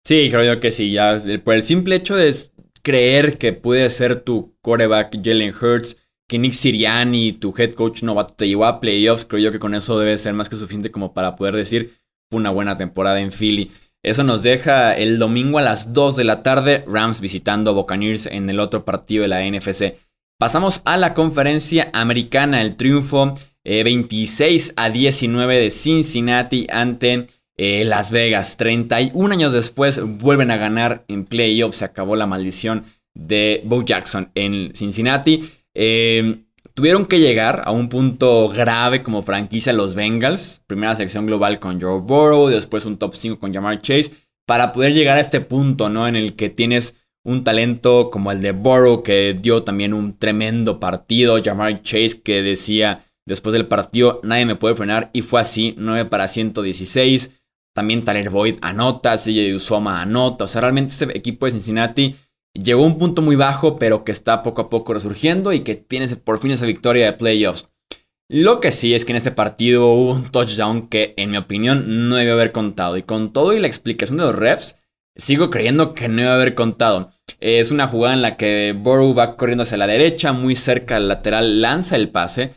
Sí, creo yo que sí. Ya por el simple hecho de creer que puede ser tu quarterback Jalen Hurts, que Nick Siriani, tu head coach novato, te llevó a playoffs, creo yo que con eso debe ser más que suficiente como para poder decir fue una buena temporada en Philly. Eso nos deja el domingo a las 2 de la tarde, Rams visitando a Buccaneers en el otro partido de la NFC. Pasamos a la conferencia americana, el triunfo 26 eh, a 19 de Cincinnati ante eh, Las Vegas. 31 años después vuelven a ganar en playoffs. Se acabó la maldición de Bo Jackson en Cincinnati. Eh, tuvieron que llegar a un punto grave como franquicia los Bengals. Primera sección global con Joe Burrow, después un top 5 con Jamar Chase. Para poder llegar a este punto, ¿no? En el que tienes un talento como el de Burrow, que dio también un tremendo partido. Jamar Chase, que decía después del partido, nadie me puede frenar. Y fue así, 9 para 116. También Tyler Boyd anota, CJ Usoma anota. O sea, realmente este equipo de Cincinnati llegó a un punto muy bajo, pero que está poco a poco resurgiendo y que tiene por fin esa victoria de playoffs. Lo que sí es que en este partido hubo un touchdown que, en mi opinión, no debe haber contado. Y con todo y la explicación de los refs, sigo creyendo que no debe haber contado. Es una jugada en la que Burrow va corriendo hacia la derecha, muy cerca al lateral, lanza el pase.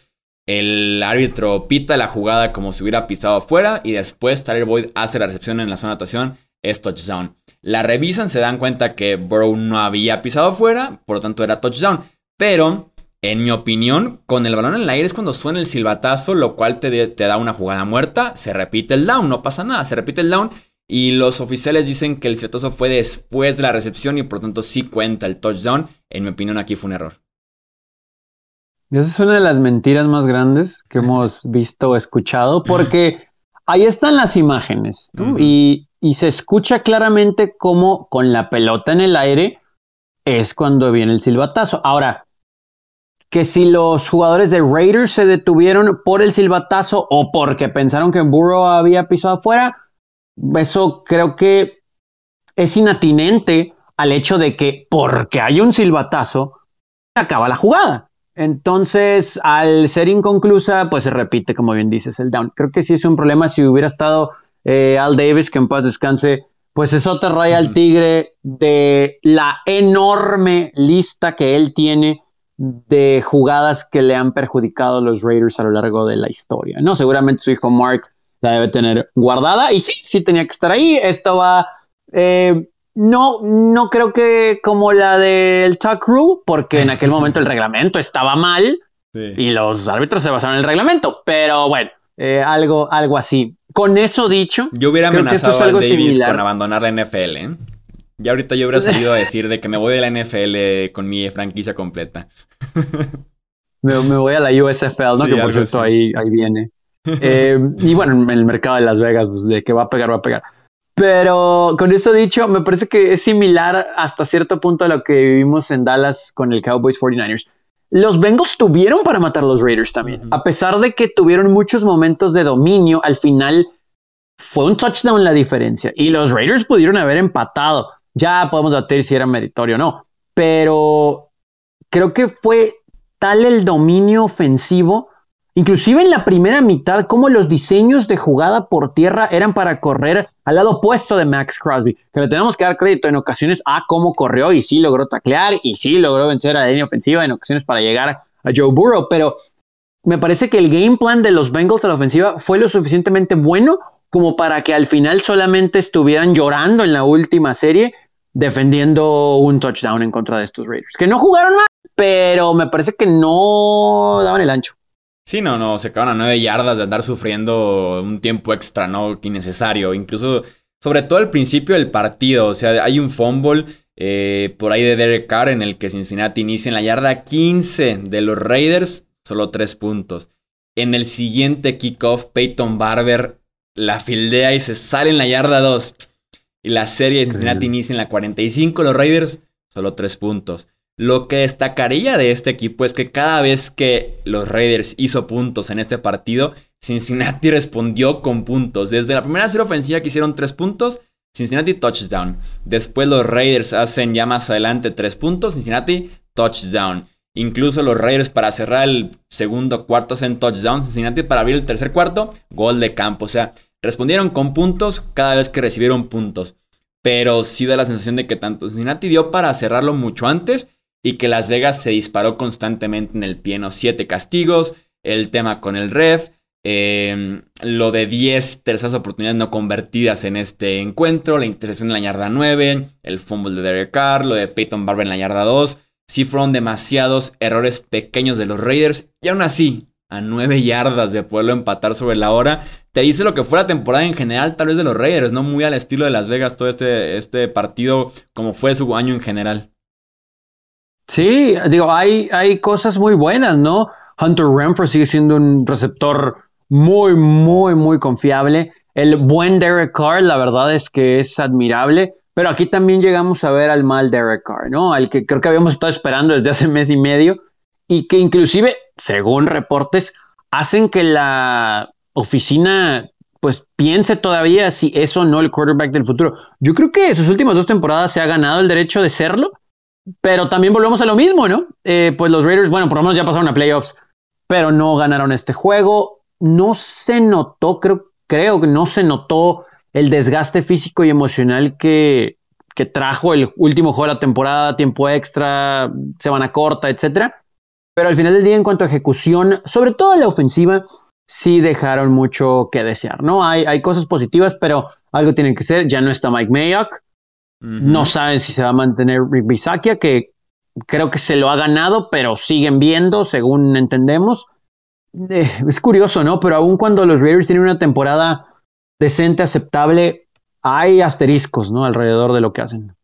El árbitro pita la jugada como si hubiera pisado afuera y después Tyler Boyd hace la recepción en la zona de anotación, es touchdown. La revisan, se dan cuenta que Burrow no había pisado afuera, por lo tanto era touchdown. Pero En mi opinión, con el balón en el aire es cuando suena el silbatazo, lo cual te, te da una jugada muerta, se repite el down, no pasa nada, se repite el down y los oficiales dicen que el silbatazo fue después de la recepción y por tanto sí cuenta el touchdown. En mi opinión aquí fue un error. Esa es una de las mentiras más grandes que hemos visto o escuchado, porque ahí están las imágenes y, y, se escucha claramente cómo con la pelota en el aire es cuando viene el silbatazo. Ahora, que si los jugadores de Raiders se detuvieron por el silbatazo o porque pensaron que Burrow había pisado afuera, eso creo que es inatinente al hecho de que porque hay un silbatazo, acaba la jugada. Entonces, al ser inconclusa, pues se repite, como bien dices, el down. Creo que sí es un problema si hubiera estado eh, Al Davis, que en paz descanse, pues eso te raya al tigre de la enorme lista que él tiene de jugadas que le han perjudicado a los Raiders a lo largo de la historia. No, seguramente su hijo Mark la debe tener guardada y sí, sí tenía que estar ahí. Esto va eh, no, no creo que como la del Tuck Rule, porque en aquel momento el reglamento estaba mal y los árbitros se basaron en el reglamento. Pero bueno, eh, algo, algo así. Con eso dicho, yo hubiera amenazado a Davis con abandonar la NFL. ¿eh? Ya ahorita yo hubiera salido a decir de que me voy de la NFL con mi franquicia completa. *laughs* me, voy a la USFL, ¿no? que por cierto ahí, ahí viene. Eh, y bueno, en el mercado de Las Vegas, pues, de que va a pegar, va a pegar. Pero con eso dicho, me parece que es similar hasta cierto punto a lo que vivimos en Dallas con el Cowboys 49ers. Los Bengals tuvieron para matar a los Raiders también. A pesar de que tuvieron muchos momentos de dominio, al final fue un touchdown la diferencia. Y los Raiders pudieron haber empatado. Ya podemos debatir si era meritorio o no. Pero creo que fue tal el dominio ofensivo Inclusive en la primera mitad, como los diseños de jugada por tierra eran para correr al lado opuesto de Max Crosby, que le tenemos que dar crédito en ocasiones a cómo corrió y sí logró taclear y sí logró vencer a la ofensiva en ocasiones para llegar a Joe Burrow, pero me parece que el game plan de los Bengals a la ofensiva fue lo suficientemente bueno como para que al final solamente estuvieran llorando en la última serie defendiendo un touchdown en contra de estos Raiders, que no jugaron mal, pero me parece que no daban el ancho. Sí, no, no, se quedaron a nueve yardas de andar sufriendo un tiempo extra, ¿no? Innecesario. Incluso, sobre todo al principio del partido, o sea, hay un fumble eh, por ahí de Derek Carr en el que Cincinnati inicia en la yarda 15 de los Raiders, solo tres puntos. En el siguiente kickoff, Peyton Barber la fildea y se sale en la yarda 2. Y la serie de Cincinnati inicia en la 45, los Raiders, solo tres puntos. Lo que destacaría de este equipo es que cada vez que los Raiders hizo puntos en este partido, Cincinnati *laughs* respondió con puntos. Desde la primera serie ofensiva que hicieron tres puntos, Cincinnati touchdown. Después los Raiders hacen ya más adelante tres puntos, Cincinnati touchdown. Incluso los Raiders para cerrar el segundo cuarto hacen touchdown, Cincinnati para abrir el tercer cuarto, gol de campo. O sea, respondieron con puntos cada vez que recibieron puntos. Pero sí da la sensación de que tanto Cincinnati dio para cerrarlo mucho antes y que Las Vegas se disparó constantemente en el pie, ¿no? Siete castigos, el tema con el ref, em, lo de 10 terceras oportunidades no convertidas en este encuentro, la intercepción en la yarda 9, el fumble de Derek Carr, lo de Peyton Barber en la yarda 2. Sí fueron demasiados errores pequeños de los Raiders y aún así, a 9 yardas de poderlo empatar sobre la hora, te dice lo que fue la temporada en general, tal vez de los Raiders, no muy al estilo de Las Vegas todo este, este partido como fue su año en general. Sí, digo, hay, hay cosas muy buenas, ¿no? Hunter Renfro sigue siendo un receptor muy, muy, muy confiable. El buen Derek Carr, la verdad es que es admirable. Pero aquí también llegamos a ver al mal Derek Carr, ¿no? Al que creo que habíamos estado esperando desde hace mes y medio y que inclusive, según reportes, hacen que la oficina pues piense todavía si es o no el quarterback del futuro. Yo creo que sus últimas dos temporadas se ha ganado el derecho de serlo pero también volvemos a lo mismo, ¿no? Eh, pues los Raiders, bueno, por lo menos ya pasaron a playoffs, pero no ganaron este juego. No se notó, creo, creo que no se notó el desgaste físico y emocional que, trajo el último juego de la temporada, tiempo extra, semana corta, etcétera. Pero al final del día, en cuanto a ejecución, sobre todo la ofensiva, sí dejaron mucho que desear, ¿no? Hay, hay cosas positivas, pero algo tiene que ser. Ya no está Mike Mayock, no saben si se va a mantener Rick Bisakia, que creo que se lo ha ganado, pero siguen viendo, según entendemos. Eh, es curioso, ¿no? Pero aun cuando los Raiders tienen una temporada decente, aceptable, hay asteriscos, ¿no? Alrededor de lo que hacen.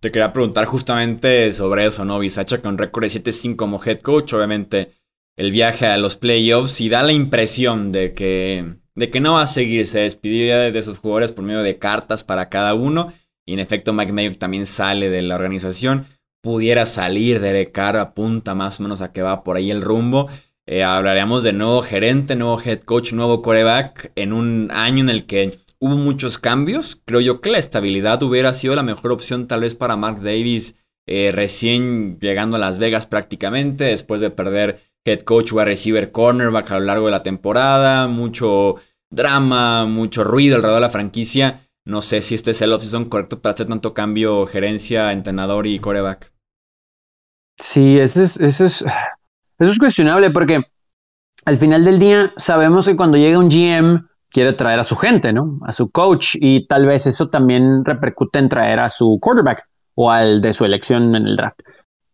Te quería preguntar justamente sobre eso, ¿no? Bisacha con récord de 7-5 como head coach, obviamente el viaje a los playoffs y da la impresión de que, de que no va a seguir. Se despidió de, sus jugadores por medio de cartas para cada uno. Y en efecto, Mike Mayock también sale de la organización. Pudiera salir de Carr, apunta más o menos a que va por ahí el rumbo. Eh, hablaremos de nuevo gerente, nuevo head coach, nuevo coreback en un año en el que hubo muchos cambios. Creo yo que la estabilidad hubiera sido la mejor opción tal vez para Mark Davis eh, recién llegando a Las Vegas prácticamente, después de perder head coach o receiver cornerback a lo largo de la temporada, mucho drama, mucho ruido alrededor de la franquicia. No sé si este es el offseason correcto para hacer tanto cambio gerencia, entrenador y coreback. Sí, eso es, eso es, eso es cuestionable porque al final del día sabemos que cuando llega un GM quiere traer a su gente, ¿no? A su coach y tal vez eso también repercute en traer a su quarterback o al de su elección en el draft.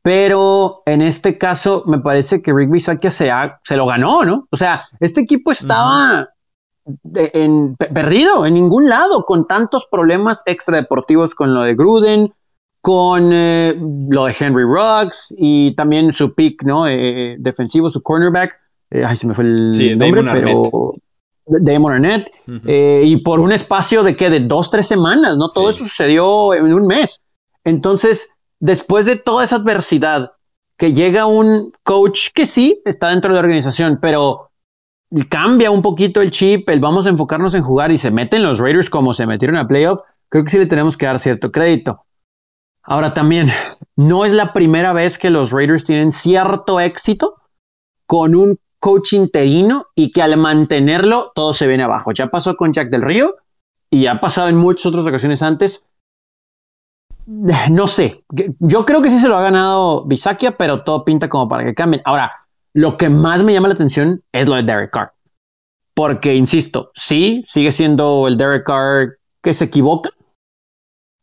Pero en este caso me parece que Rick Bisaccia se, se lo ganó, ¿no? O sea, este equipo estaba en, perdido en ningún lado, con tantos problemas extradeportivos con lo de Gruden, con eh, lo de Henry Ruggs y también su pick, ¿no? Eh, defensivo, su cornerback. Eh, ay, se me fue el sí, nombre, Damon pero... Damon Arnett. y por un espacio de que de dos, tres semanas, ¿no? Todo eso sucedió en un mes. Entonces, después de toda esa adversidad, que llega un coach que sí está dentro de la organización, pero cambia un poquito el chip, el vamos a enfocarnos en jugar y se meten los Raiders como se metieron a playoff, creo que sí le tenemos que dar cierto crédito. Ahora también, no es la primera vez que los Raiders tienen cierto éxito con un coach interino y que al mantenerlo todo se viene abajo. Ya pasó con Jack del Río y ha pasado en muchas otras ocasiones antes *sighs* no sé, yo creo que sí se lo ha ganado Bisakia, pero todo pinta como para que cambien. Ahora, lo que más me llama la atención es lo de Derek Carr. Porque, insisto, sí, sigue siendo el Derek Carr que se equivoca,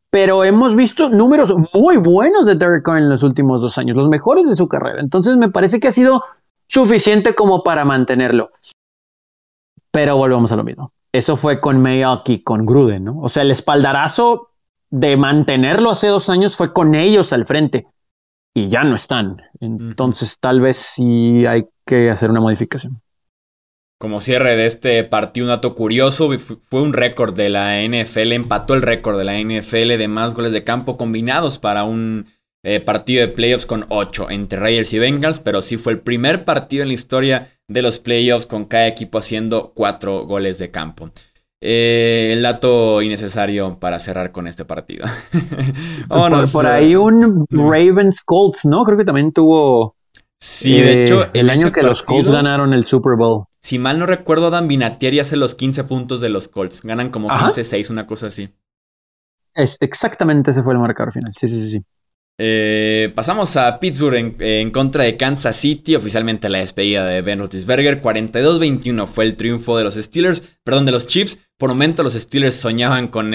pero hemos visto números muy buenos de Derek Carr en los últimos dos años, los mejores de su carrera. Entonces me parece que ha sido suficiente como para mantenerlo. Pero volvemos a lo mismo. Eso fue con Mayock y con Gruden, ¿no? O sea, el espaldarazo de mantenerlo hace dos años fue con ellos al frente y ya no están. Entonces tal vez sí hay que hacer una modificación. Como cierre de este partido, un dato curioso, fue un récord de la NFL, empató el récord de la NFL de más goles de campo combinados para un eh, partido de playoffs con 8 entre Raiders y Bengals, pero sí fue el primer partido en la historia de los playoffs con cada equipo haciendo 4 goles de campo. Eh, el dato innecesario para cerrar con este partido. *laughs* por, ahí un Ravens Colts, ¿no? Creo que también tuvo. Sí, de eh, hecho, el año que los Colts ganaron el Super Bowl. Si mal no recuerdo, Dan Vinatieri hace los 15 puntos de los Colts. Ganan como 15-6, una cosa así. Es, exactamente ese fue el marcador final. Sí, sí, sí. sí. Eh, pasamos a Pittsburgh en, contra de Kansas City, oficialmente la despedida de Ben Roethlisberger, 42-21 fue el triunfo de los Steelers, perdón, de los Chiefs. Por un momento los Steelers soñaban con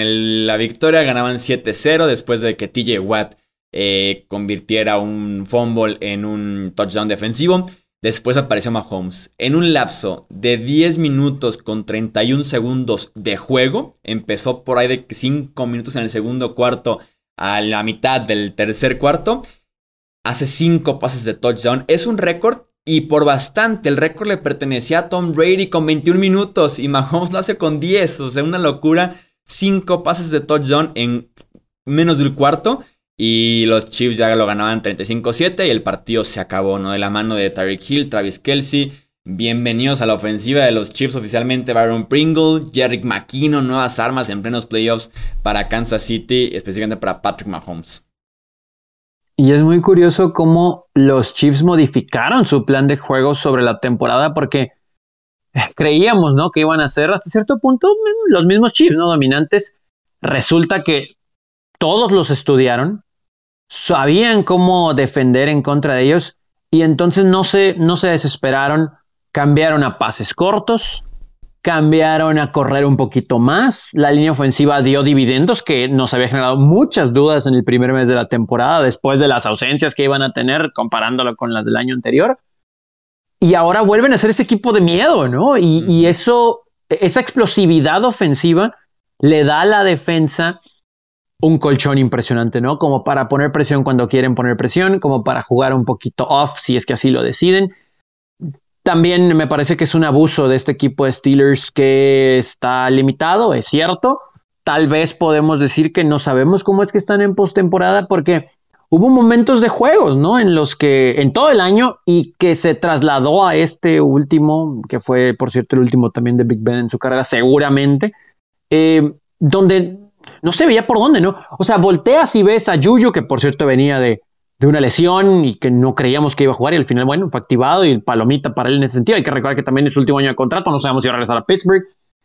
la victoria, ganaban 7-0 después de que TJ Watt eh, convirtiera un fumble en un touchdown defensivo. Después apareció Mahomes. En un lapso de 10 minutos con 31 segundos de juego, empezó por ahí de 5 minutos en el segundo cuarto a la mitad del tercer cuarto, hace cinco pases de touchdown. Es un récord y por bastante. El récord le pertenecía a Tom Brady con 21 minutos y Mahomes lo hace con 10. O sea, una locura. Cinco pases de touchdown en menos del cuarto. Y los Chiefs ya lo ganaban 35-7 y el partido se acabó, ¿no? De la mano de Tyreek Hill, Travis Kelsey. Bienvenidos a la ofensiva de los Chiefs oficialmente. Byron Pringle, Jerry McKinnon, nuevas armas en plenos playoffs para Kansas City, específicamente para Patrick Mahomes. Y es muy curioso cómo los Chiefs modificaron su plan de juego sobre la temporada porque *laughs* creíamos, ¿no? Que iban a ser hasta cierto punto los mismos Chiefs, ¿no? Dominantes. Resulta que todos los estudiaron, sabían cómo defender en contra de ellos y entonces no se, no se desesperaron cambiaron a pases cortos, cambiaron a correr un poquito más. La línea ofensiva dio dividendos que nos había generado muchas dudas en el primer mes de la temporada, después de las ausencias que iban a tener comparándolo con las del año anterior. Y ahora vuelven a ser ese equipo de miedo, ¿no? Y, eso, esa explosividad ofensiva le da a la defensa un colchón impresionante, ¿no? Como para poner presión cuando quieren poner presión, como para jugar un poquito off si es que así lo deciden. También me parece que es un abuso de este equipo de Steelers que está limitado, es cierto. Tal vez podemos decir que no sabemos cómo es que están en postemporada porque hubo momentos de juegos, ¿no? En los que, en todo el año y que se trasladó a este último, que fue, por cierto, el último también de Big Ben en su carrera, seguramente, eh, donde no se veía por dónde, ¿no? O sea, volteas y ves a Yuyu, que por cierto venía de, de una lesión y que no creíamos que iba a jugar y al final, bueno, fue activado y palomita para él en ese sentido. Hay que recordar que también es su último año de contrato, no sabemos si va a regresar a Pittsburgh.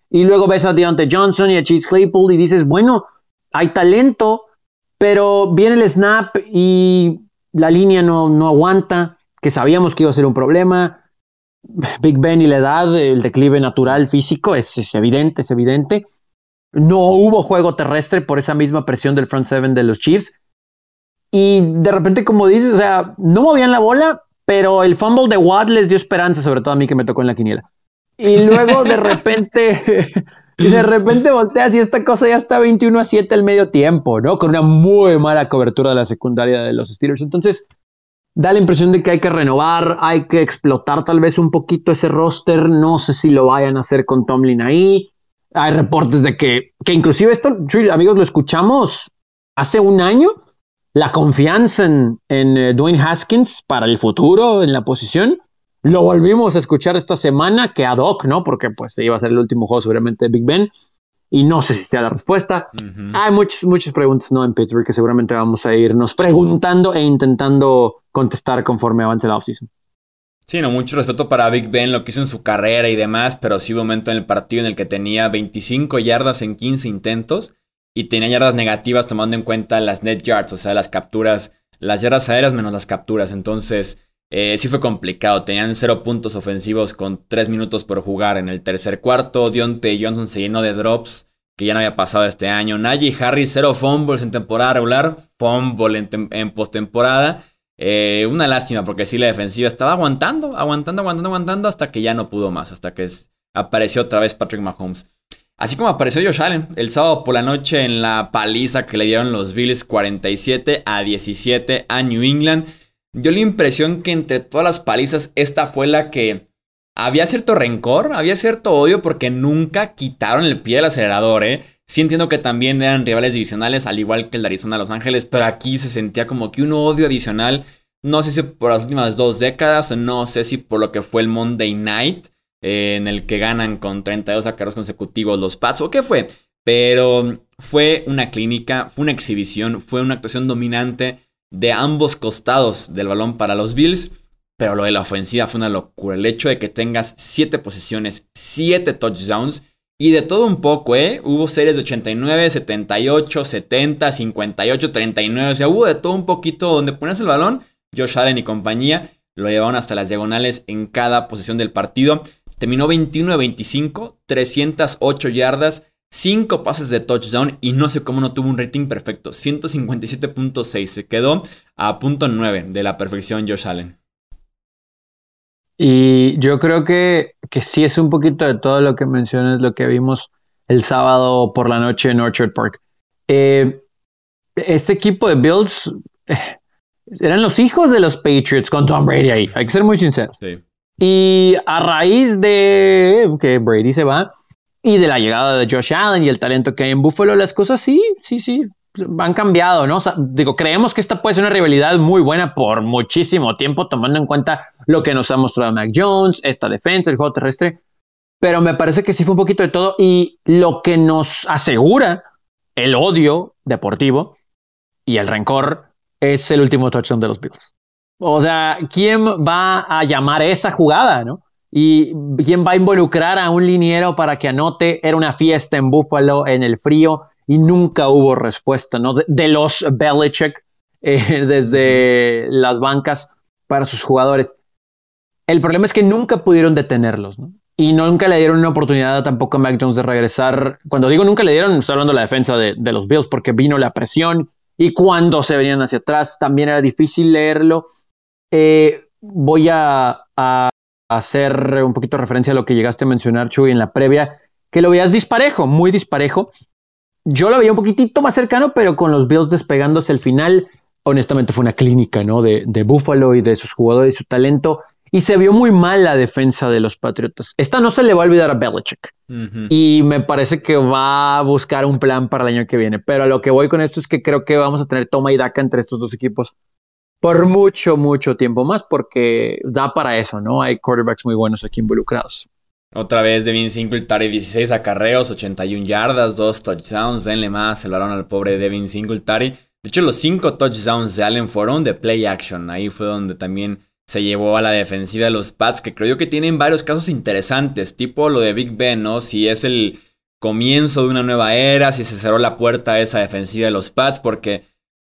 Y luego ves a Deontay Johnson y a Chase Claypool y dices, bueno, hay talento, pero viene el snap y la línea no, no aguanta, que sabíamos que iba a ser un problema. Big Ben y la edad, el declive natural físico es, es evidente, es evidente. No hubo juego terrestre por esa misma presión del front seven de los Chiefs. Y de repente, como dices, o sea, no movían la bola, pero el fumble de Watt les dio esperanza, sobre todo a mí que me tocó en la quiniela. Y *laughs* luego de repente, *laughs* y de repente volteas y esta cosa ya está 21 a 7 al medio tiempo, ¿no? Con una muy mala cobertura de la secundaria de los Steelers. Entonces, da la impresión de que hay que renovar, hay que explotar tal vez un poquito ese roster. No sé si lo vayan a hacer con Tomlin ahí. Hay reportes de que, que inclusive esto, amigos, lo escuchamos hace un año la confianza en, eh, Dwayne Haskins para el futuro en la posición. Lo volvimos a escuchar esta semana que ad hoc, ¿no? Porque pues iba a ser el último juego seguramente de Big Ben. Y no sé si sea la respuesta. Hay muchas, muchas preguntas, ¿no? En Pittsburgh que seguramente vamos a irnos preguntando e intentando contestar conforme avance la offseason. Sí, no, mucho respeto para Big Ben, lo que hizo en su carrera y demás, pero sí hubo un momento en el partido en el que tenía 25 yardas en 15 intentos y tenía yardas negativas tomando en cuenta las net yards, o sea, las capturas, las yardas aéreas menos las capturas. Entonces, eh, sí fue complicado. Tenían cero puntos ofensivos con tres minutos por jugar en el tercer cuarto. Dionte Johnson se llenó de drops que ya no había pasado este año. Najee Harris, cero fumbles en temporada regular, fumble en, en postemporada. Eh, una lástima porque sí la defensiva estaba aguantando, aguantando, aguantando, aguantando hasta que ya no pudo más, hasta que apareció otra vez Patrick Mahomes. Así como apareció Josh Allen el sábado por la noche en la paliza que le dieron los Bills 47 a 17 a New England. Dio la impresión que entre todas las palizas esta fue la que había cierto rencor, había cierto odio porque nunca quitaron el pie del acelerador, ¿eh? Sí entiendo que también eran rivales divisionales, al igual que el de Arizona Los Ángeles, pero aquí se sentía como que un odio adicional. No sé si por las últimas dos décadas, no sé si por lo que fue el Monday Night, en el que ganan con 32 sacaros consecutivos los Pats, o qué fue. Pero fue una clínica, fue una exhibición, fue una actuación dominante de ambos costados del balón para los Bills. Pero lo de la ofensiva fue una locura. El hecho de que tengas 7 posiciones, 7 touchdowns y de todo un poco, ¿eh? Hubo series de 89, 78, 70, 58, 39. O sea, hubo de todo un poquito donde pones el balón. Josh Allen y compañía lo llevaron hasta las diagonales en cada posición del partido. Terminó 21 de 25, 308 yardas, 5 pases de touchdown y no sé cómo no tuvo un rating perfecto. 157.6. Se quedó a punto 9 de la perfección Josh Allen. Y yo creo que, que sí es un poquito de todo lo que mencionas, lo que vimos el sábado por la noche en Orchard Park. Eh, este equipo de Bills eh, eran los hijos de los Patriots con Tom Brady ahí. Hay que ser muy sinceros. Sí. Y a raíz de que Brady se va y de la llegada de Josh Allen y el talento que hay en Buffalo, las cosas sí, sí, sí, han cambiado, ¿no? digo, creemos que esta puede ser una rivalidad muy buena por muchísimo tiempo, tomando en cuenta lo que nos ha mostrado Mac Jones, esta defensa, el juego terrestre, pero me parece que sí fue un poquito de todo y lo que nos asegura el odio deportivo y el rencor es el último touchdown de los Bills. O sea, ¿quién va a llamar esa jugada, no? ¿Y quién va a involucrar a un liniero para que anote? Era una fiesta en Buffalo en el frío y nunca hubo respuesta, ¿no? De, los Belichick eh, *laughs* desde las bancas para sus jugadores. El problema es que nunca pudieron detenerlos, ¿no? y nunca le dieron una oportunidad tampoco a Mac Jones de regresar. Cuando digo nunca le dieron, estoy hablando de la defensa de, los Bills, porque vino la presión y cuando se venían hacia atrás también era difícil leerlo. Eh, voy a, hacer un poquito de referencia a lo que llegaste a mencionar, Chuy, en la previa, que lo veías disparejo, muy disparejo. Yo lo veía un poquitito más cercano, pero con los Bills despegándose al final, honestamente fue una clínica, ¿no? De, de Buffalo y de sus jugadores y su talento. Y se vio muy mal la defensa de los Patriotas. Esta no se le va a olvidar a Belichick. Y me parece que va a buscar un plan para el año que viene. Pero a lo que voy con esto es que creo que vamos a tener toma y daca entre estos dos equipos por mucho, mucho tiempo más, porque da para eso, ¿no? Hay quarterbacks muy buenos aquí involucrados. Otra vez Devin Singletary, 16 acarreos, 81 yardas, 2 touchdowns. Denle más el balón al pobre Devin Singletary. De hecho, los 5 touchdowns de Allen fueron de play action. Ahí fue donde también se llevó a la defensiva de los Pats, que creo yo que tienen varios casos interesantes, tipo lo de Big Ben, ¿no? Si es el comienzo de una nueva era, si se cerró la puerta a esa defensiva de los Pats, porque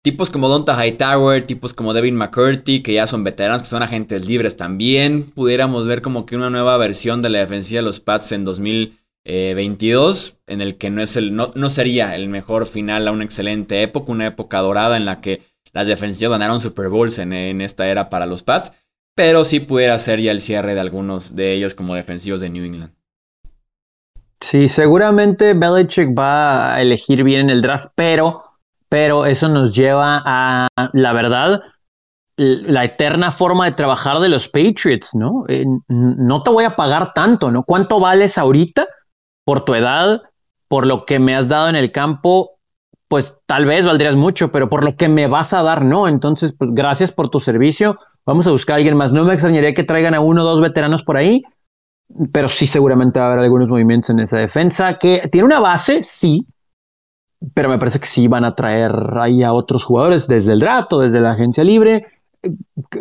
tipos como Donta Hightower, tipos como Devin McCurdy, que ya son veteranos, que son agentes libres también, pudiéramos ver como que una nueva versión de la defensiva de los Pats en 2022, en el que no, es el, no, no sería el mejor final a una excelente época, una época dorada en la que las defensivas ganaron Super Bowls en, en esta era para los Pats pero sí pudiera ser ya el cierre de algunos de ellos como defensivos de New England. Sí, seguramente Belichick va a elegir bien en el draft, pero, pero eso nos lleva a, la verdad, la eterna forma de trabajar de los Patriots, ¿no? Eh, no te voy a pagar tanto, ¿no? ¿Cuánto vales ahorita por tu edad, por lo que me has dado en el campo? Pues tal vez valdrías mucho, pero por lo que me vas a dar, no. Entonces, pues gracias por tu servicio Vamos a buscar a alguien más. No me extrañaría que traigan a uno o dos veteranos por ahí, pero sí seguramente va a haber algunos movimientos en esa defensa que tiene una base, sí, pero me parece que sí van a traer ahí a otros jugadores desde el draft o desde la agencia libre.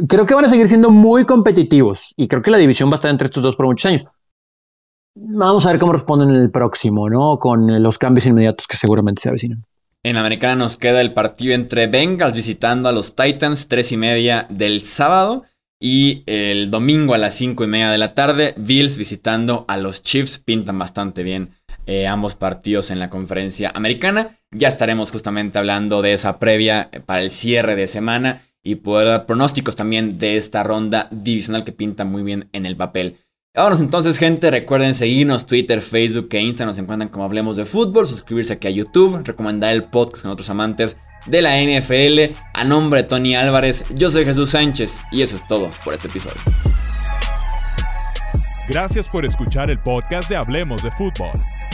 Creo que van a seguir siendo muy competitivos y creo que la división va a estar entre estos dos por muchos años. Vamos a ver cómo responden en el próximo, ¿no? Con los cambios inmediatos que seguramente se avecinan. En la americana nos queda el partido entre Bengals visitando a los Titans, 3 y media del sábado. Y el domingo a las 5 y media de la tarde, Bills visitando a los Chiefs. Pintan bastante bien eh, ambos partidos en la conferencia americana. Ya estaremos justamente hablando de esa previa para el cierre de semana y poder dar pronósticos también de esta ronda divisional que pinta muy bien en el papel. Vámonos entonces, gente. Recuerden seguirnos Twitter, Facebook e Insta. Nos encuentran como Hablemos de Fútbol. Suscribirse aquí a YouTube. Recomendar el podcast con otros amantes de la NFL. A nombre de Tony Álvarez, yo soy Jesús Sánchez. Y eso es todo por este episodio. Gracias por escuchar el podcast de Hablemos de Fútbol.